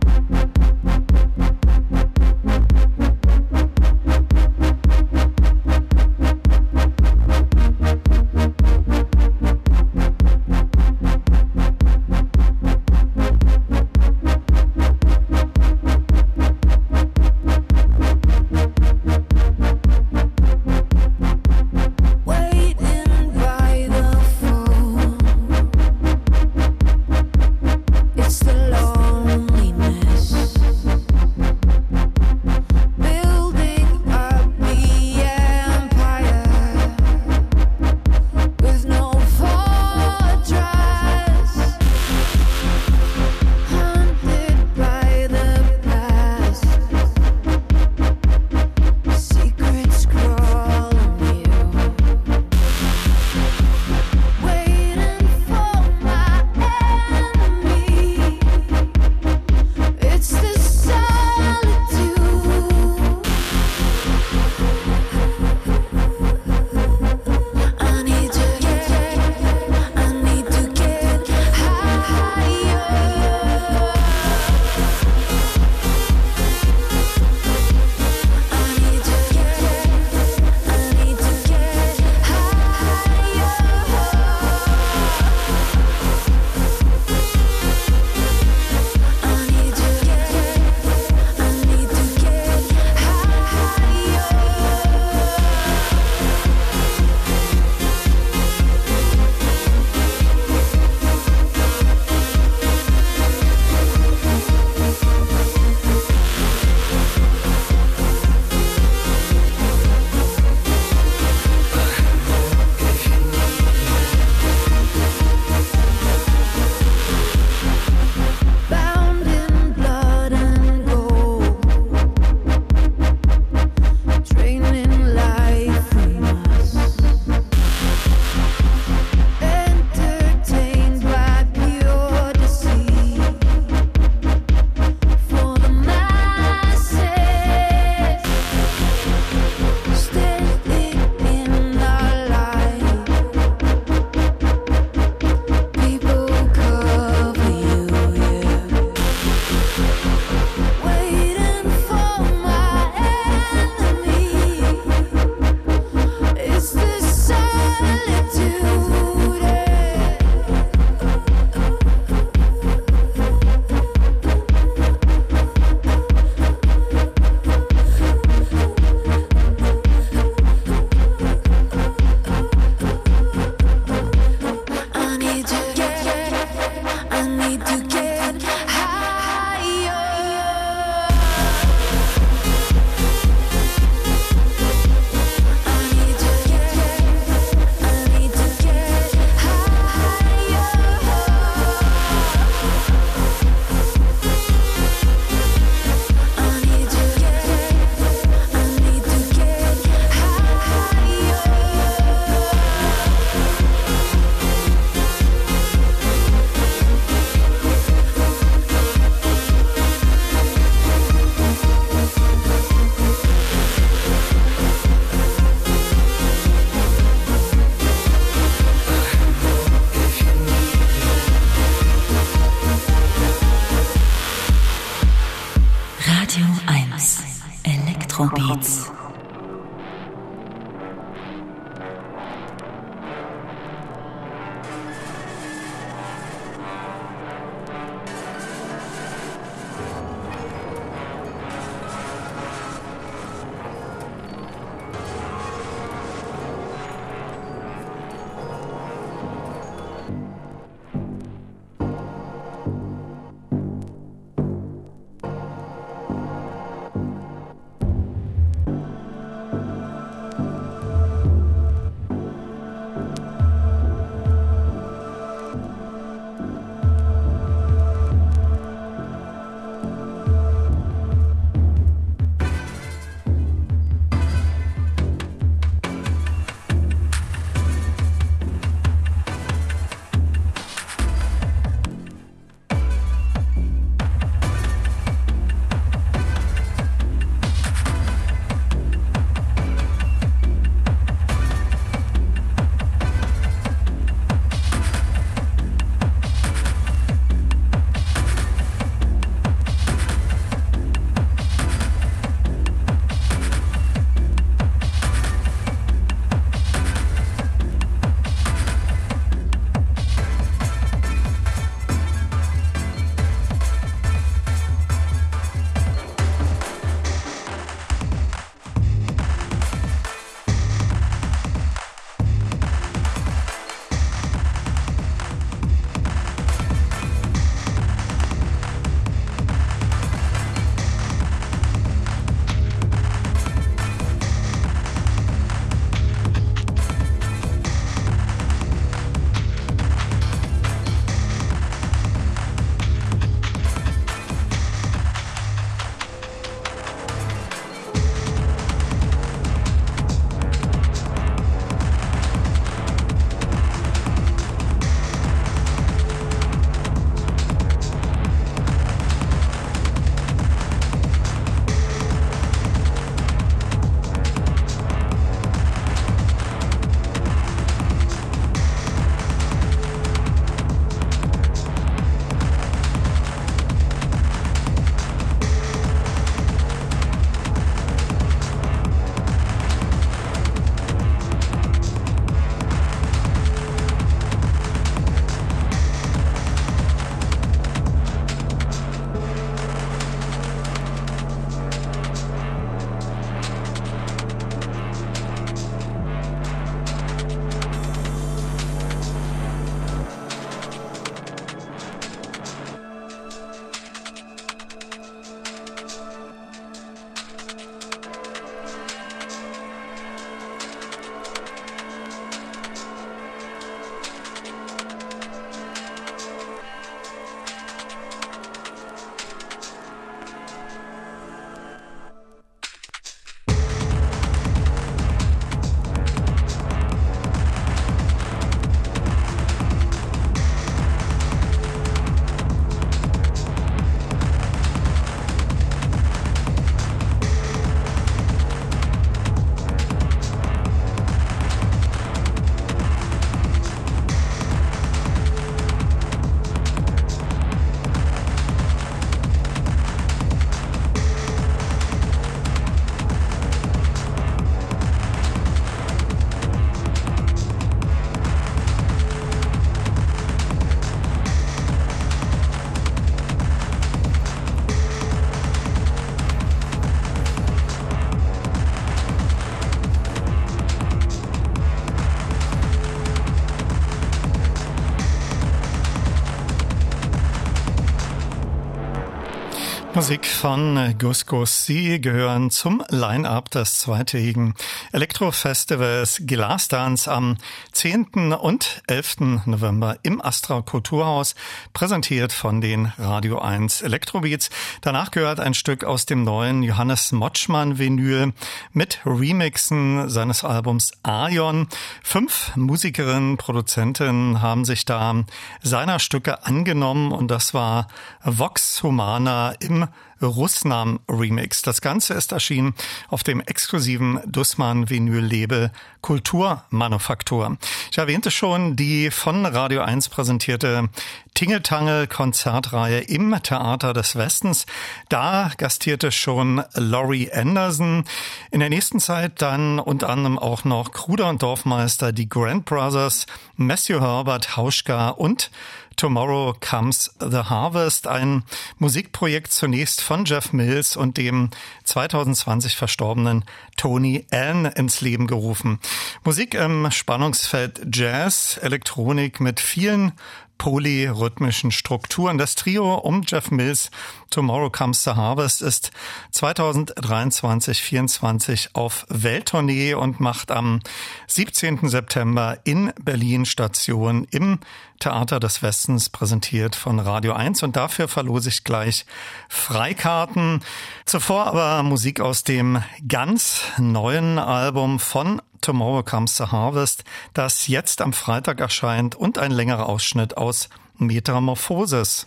Musik von Gus Gus. Sie gehören zum Line-Up des zweitägigen Elektrofestivals Glasdance am 10. und 11. November im Astra Kulturhaus, präsentiert von den Radio 1 Elektrobeats. Danach gehört ein Stück aus dem neuen Johannes Motschmann Vinyl mit Remixen seines Albums Aion. Fünf Musikerinnen, Produzentinnen haben sich da seiner Stücke angenommen und das war Vox Humana im Russnam Remix. Das Ganze ist erschienen auf dem exklusiven Dussmann Vinyl Label Kulturmanufaktur. Ich erwähnte schon die von Radio 1 präsentierte Tingeltangel Konzertreihe im Theater des Westens. Da gastierte schon Laurie Anderson. In der nächsten Zeit dann unter anderem auch noch Kruder und Dorfmeister, die Grand Brothers, Matthew Herbert, Hauschka und Tomorrow Comes the Harvest, ein Musikprojekt zunächst von Jeff Mills und dem 2020 verstorbenen Tony Allen ins Leben gerufen. Musik im Spannungsfeld Jazz, Elektronik mit vielen polyrhythmischen Strukturen. Das Trio um Jeff Mills Tomorrow Comes the Harvest ist 2023-24 auf Welttournee und macht am 17. September in Berlin Station im Theater des Westens präsentiert von Radio 1 und dafür verlose ich gleich Freikarten. Zuvor aber Musik aus dem ganz neuen Album von Tomorrow Comes the Harvest, das jetzt am Freitag erscheint und ein längerer Ausschnitt aus Metamorphosis.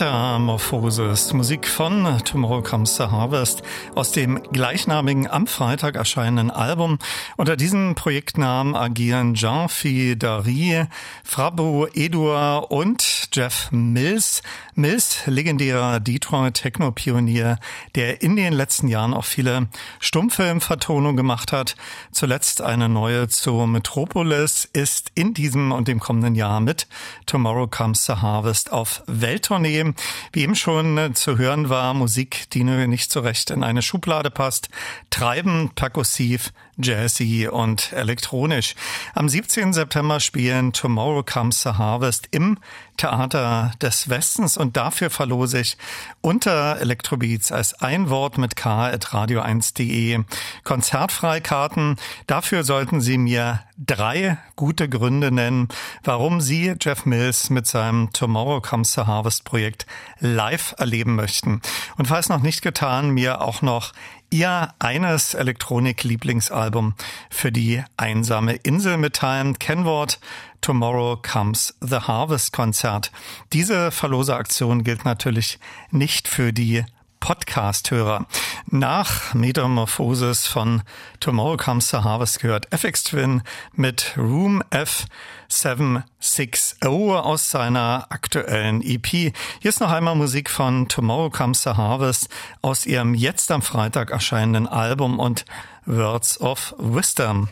Metamorphosis, Musik von Tomorrow Comes the Harvest aus dem gleichnamigen am Freitag erscheinenden Album. Unter diesem Projektnamen agieren Jean-Phi Dari, Frabo Edouard und Jeff Mills. Mills, legendärer Detroit-Techno-Pionier, der in den letzten Jahren auch viele Stummfilmvertonungen gemacht hat. Zuletzt eine neue zu Metropolis ist in diesem und dem kommenden Jahr mit Tomorrow Comes the Harvest auf Welttournee. Wie eben schon zu hören war, Musik, die nur nicht so recht in eine Schublade passt. Treibend, perkussiv, jazzy und elektronisch. Am 17. September spielen Tomorrow Comes the Harvest im Theater des Westens und dafür verlose ich unter Elektrobeats als ein Wort mit K at radio1.de Konzertfreikarten. Dafür sollten Sie mir drei gute Gründe nennen, warum Sie Jeff Mills mit seinem Tomorrow Comes the Harvest Projekt live erleben möchten. Und falls noch nicht getan, mir auch noch Ihr eines Elektronik-Lieblingsalbum für die einsame Insel mitteilen. Kennwort Tomorrow Comes the Harvest Konzert. Diese Verloseaktion gilt natürlich nicht für die Podcast-Hörer. Nach Metamorphosis von Tomorrow Comes the Harvest gehört FX Twin mit Room F760 aus seiner aktuellen EP. Hier ist noch einmal Musik von Tomorrow Comes the Harvest aus ihrem jetzt am Freitag erscheinenden Album und Words of Wisdom.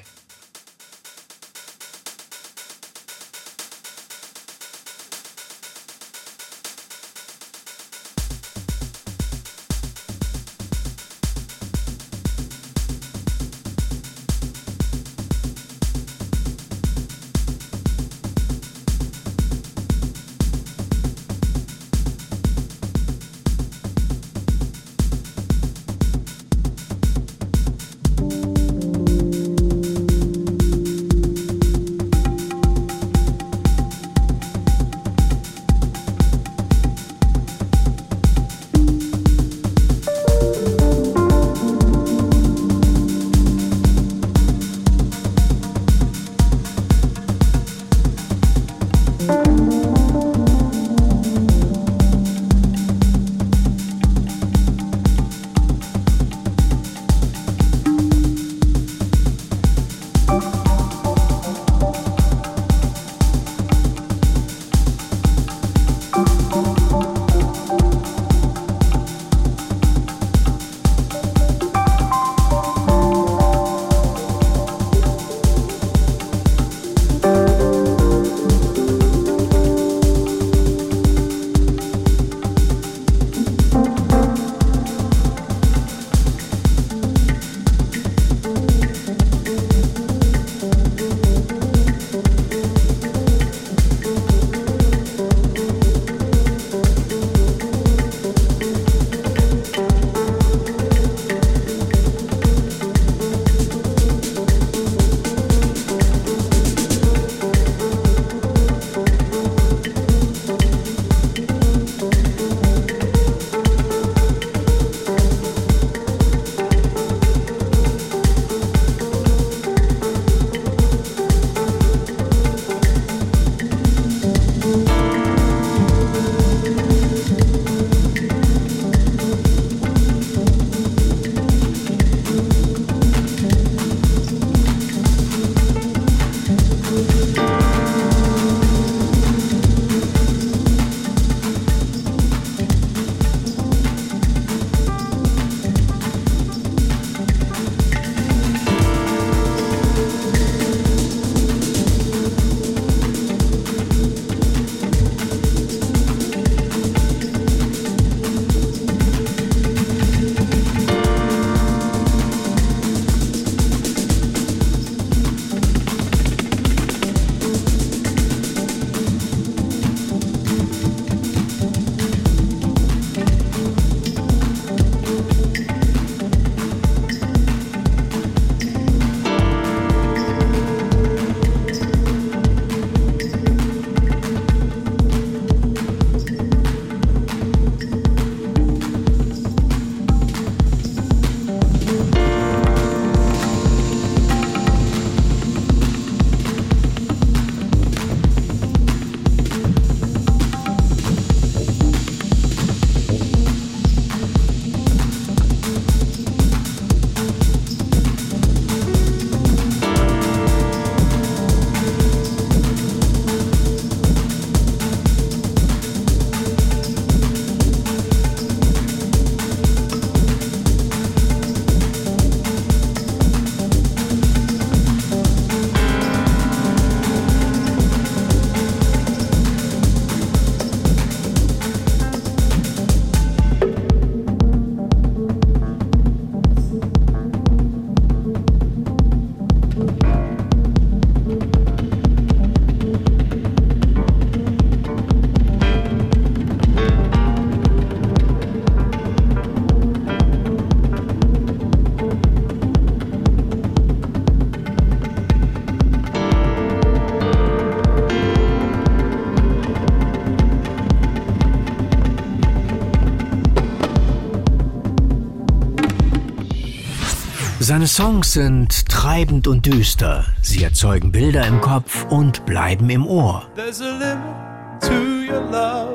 Seine Songs sind treibend und düster. Sie erzeugen Bilder im Kopf und bleiben im Ohr.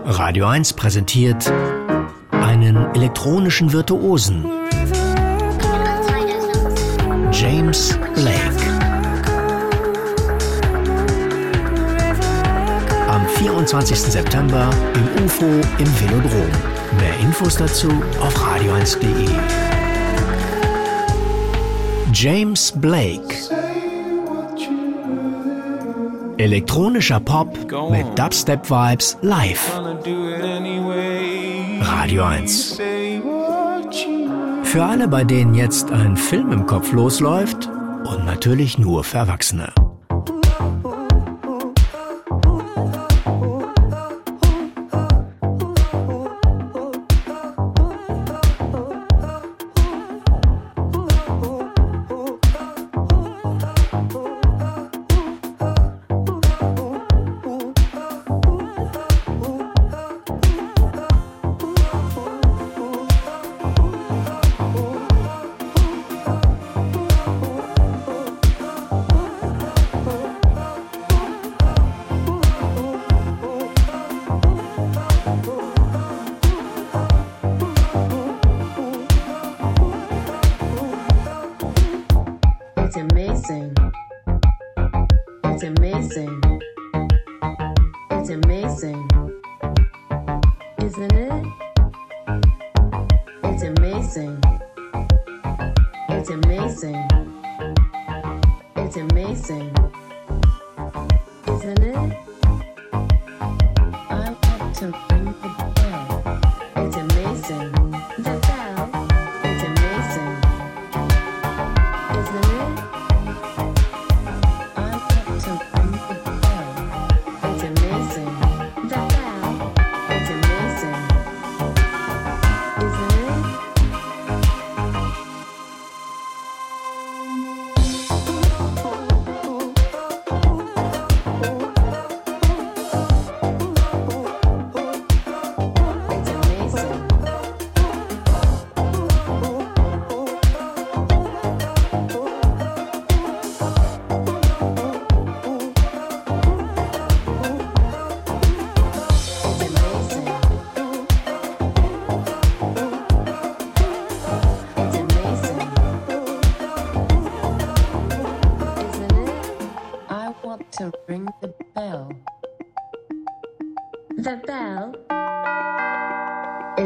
Radio 1 präsentiert eine einen elektronischen Virtuosen. James Blake. Am 24. September im UFO im Velodrom. Mehr Infos dazu auf radio1.de. James Blake. Elektronischer Pop mit Dubstep-Vibes live. Radio 1. Für alle, bei denen jetzt ein Film im Kopf losläuft und natürlich nur für Erwachsene.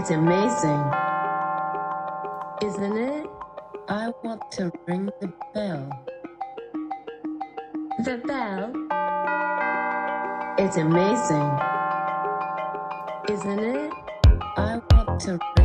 It's amazing. Isn't it? I want to ring the bell. The bell. It's amazing. Isn't it? I want to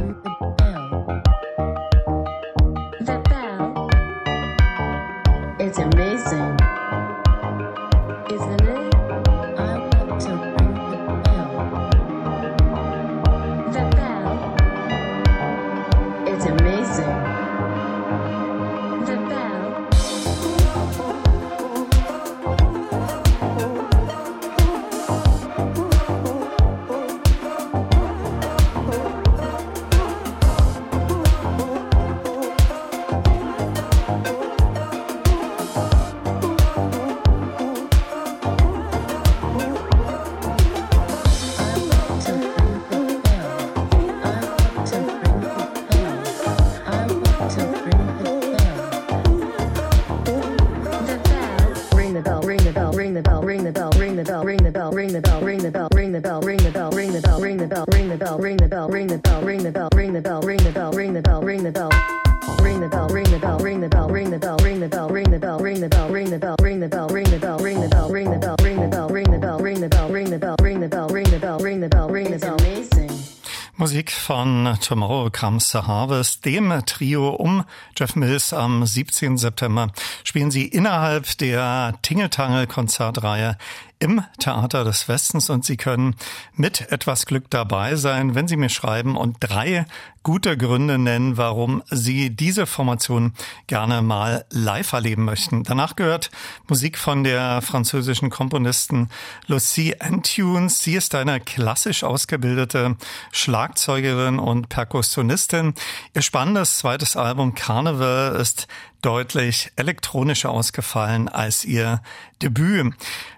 Tomorrow Comes the Harvest, dem Trio um Jeff Mills am 17. September, spielen sie innerhalb der Tingeltangel-Konzertreihe im Theater des Westens und Sie können mit etwas Glück dabei sein, wenn Sie mir schreiben und drei gute Gründe nennen, warum Sie diese Formation gerne mal live erleben möchten. Danach gehört Musik von der französischen Komponistin Lucie Antunes. Sie ist eine klassisch ausgebildete Schlagzeugerin und Perkussionistin. Ihr spannendes zweites Album Carnival ist deutlich elektronischer ausgefallen als ihr Debüt.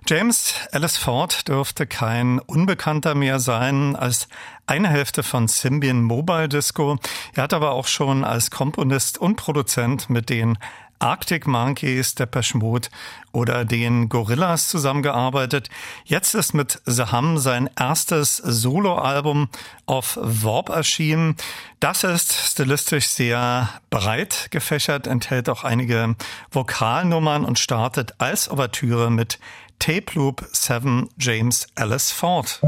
James Alice Ford dürfte kein Unbekannter mehr sein als eine Hälfte von Symbian Mobile Disco. Er hat aber auch schon als Komponist und Produzent mit den Arctic Monkeys, der Mode oder den Gorillas zusammengearbeitet. Jetzt ist mit The Hum sein erstes Soloalbum auf Warp erschienen. Das ist stilistisch sehr breit gefächert, enthält auch einige Vokalnummern und startet als Ouvertüre mit Tape Loop 7 James Ellis Ford.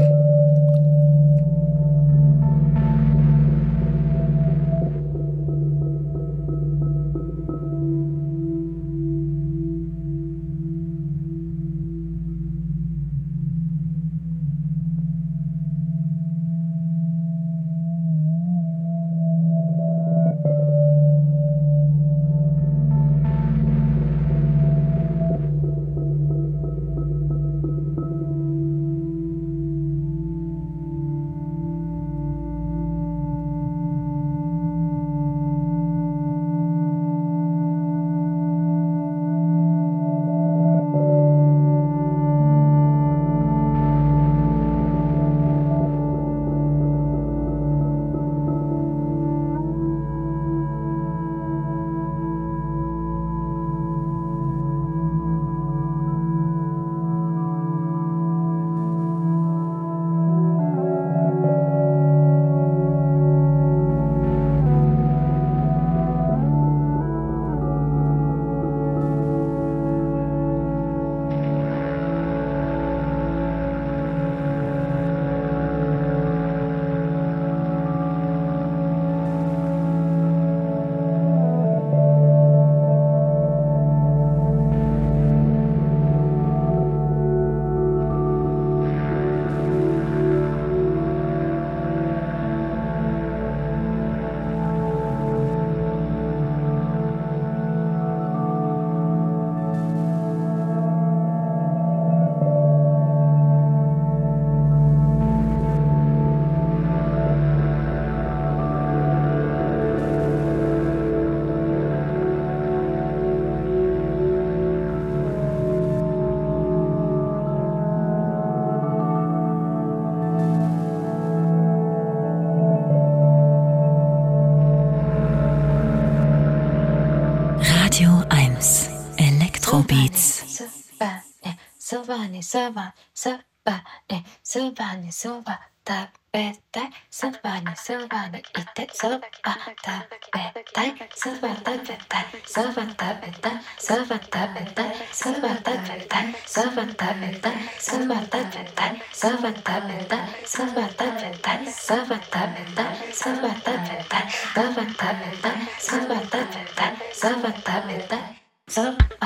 そばそばにそばにそば食べたい。そばにそばにいてそば食べたい。そば食べたい。そば食べたい。そば食べたい。そば食べたい。そば食べたい。そば食べたい。そば食べたい。そば食べたい。そば食べたい。そば食べたい。そば食べたい。そば食べたい。そば食べたい。そば食べたい。そば食べ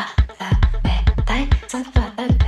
たい。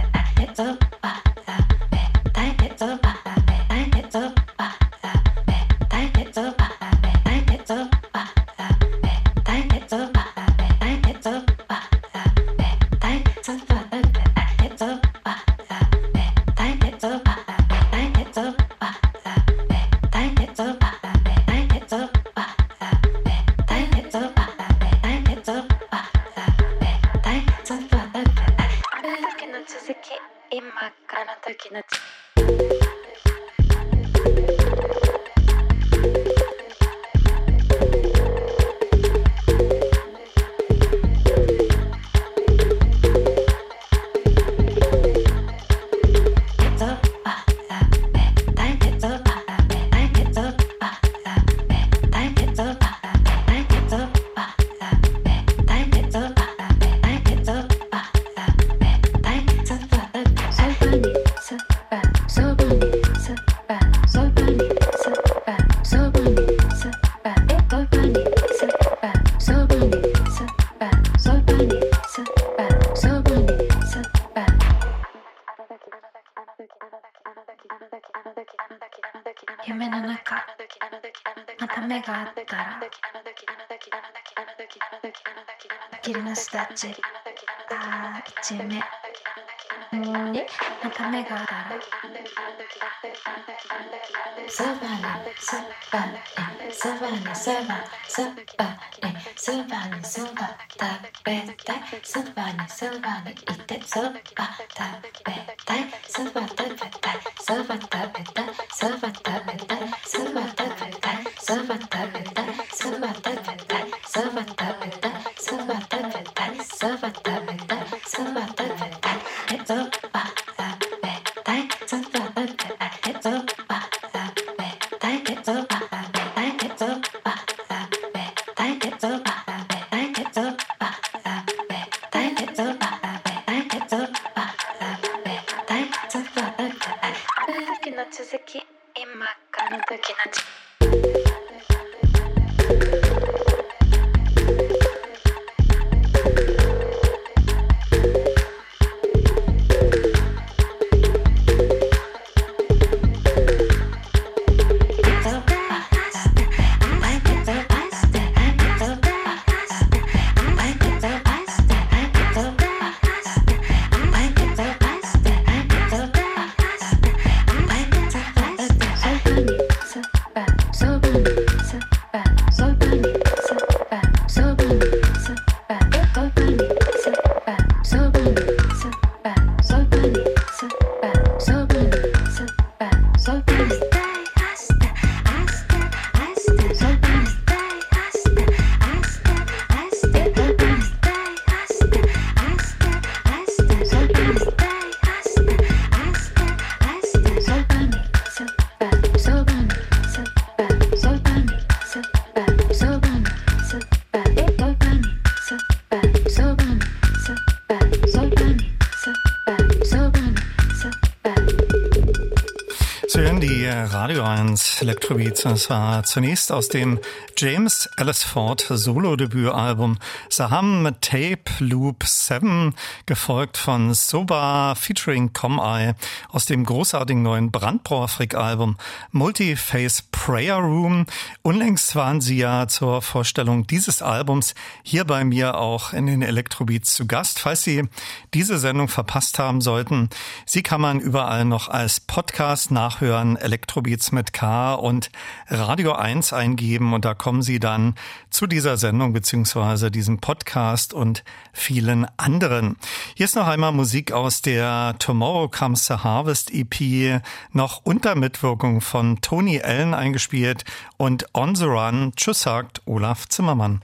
じあじめにまた目があたらサバナサバナサバナサバナサバナサバナサバ食べたいサバナサバナ行ってサバ食べたいサバ食べたいサバ食べたいサバ食べたいサバ食べたいサバ食べたいサバ食べたいサバ食べたい Self-attack, self-attack. Electrobeats. Das war zunächst aus dem James Ellis Ford Solo-Debütalbum Saham Tape Loop 7, gefolgt von Soba featuring Com-Eye aus dem großartigen neuen Brandbrauer-Frick-Album Multiface Prayer Room. Unlängst waren Sie ja zur Vorstellung dieses Albums hier bei mir auch in den Electrobeats zu Gast. Falls Sie diese Sendung verpasst haben sollten, sie kann man überall noch als Podcast nachhören. Electrobeats mit K und Radio 1 eingeben und da kommen Sie dann zu dieser Sendung beziehungsweise diesem Podcast und vielen anderen. Hier ist noch einmal Musik aus der Tomorrow Comes the Harvest EP, noch unter Mitwirkung von Tony Allen eingespielt und On the Run. Tschüss sagt Olaf Zimmermann.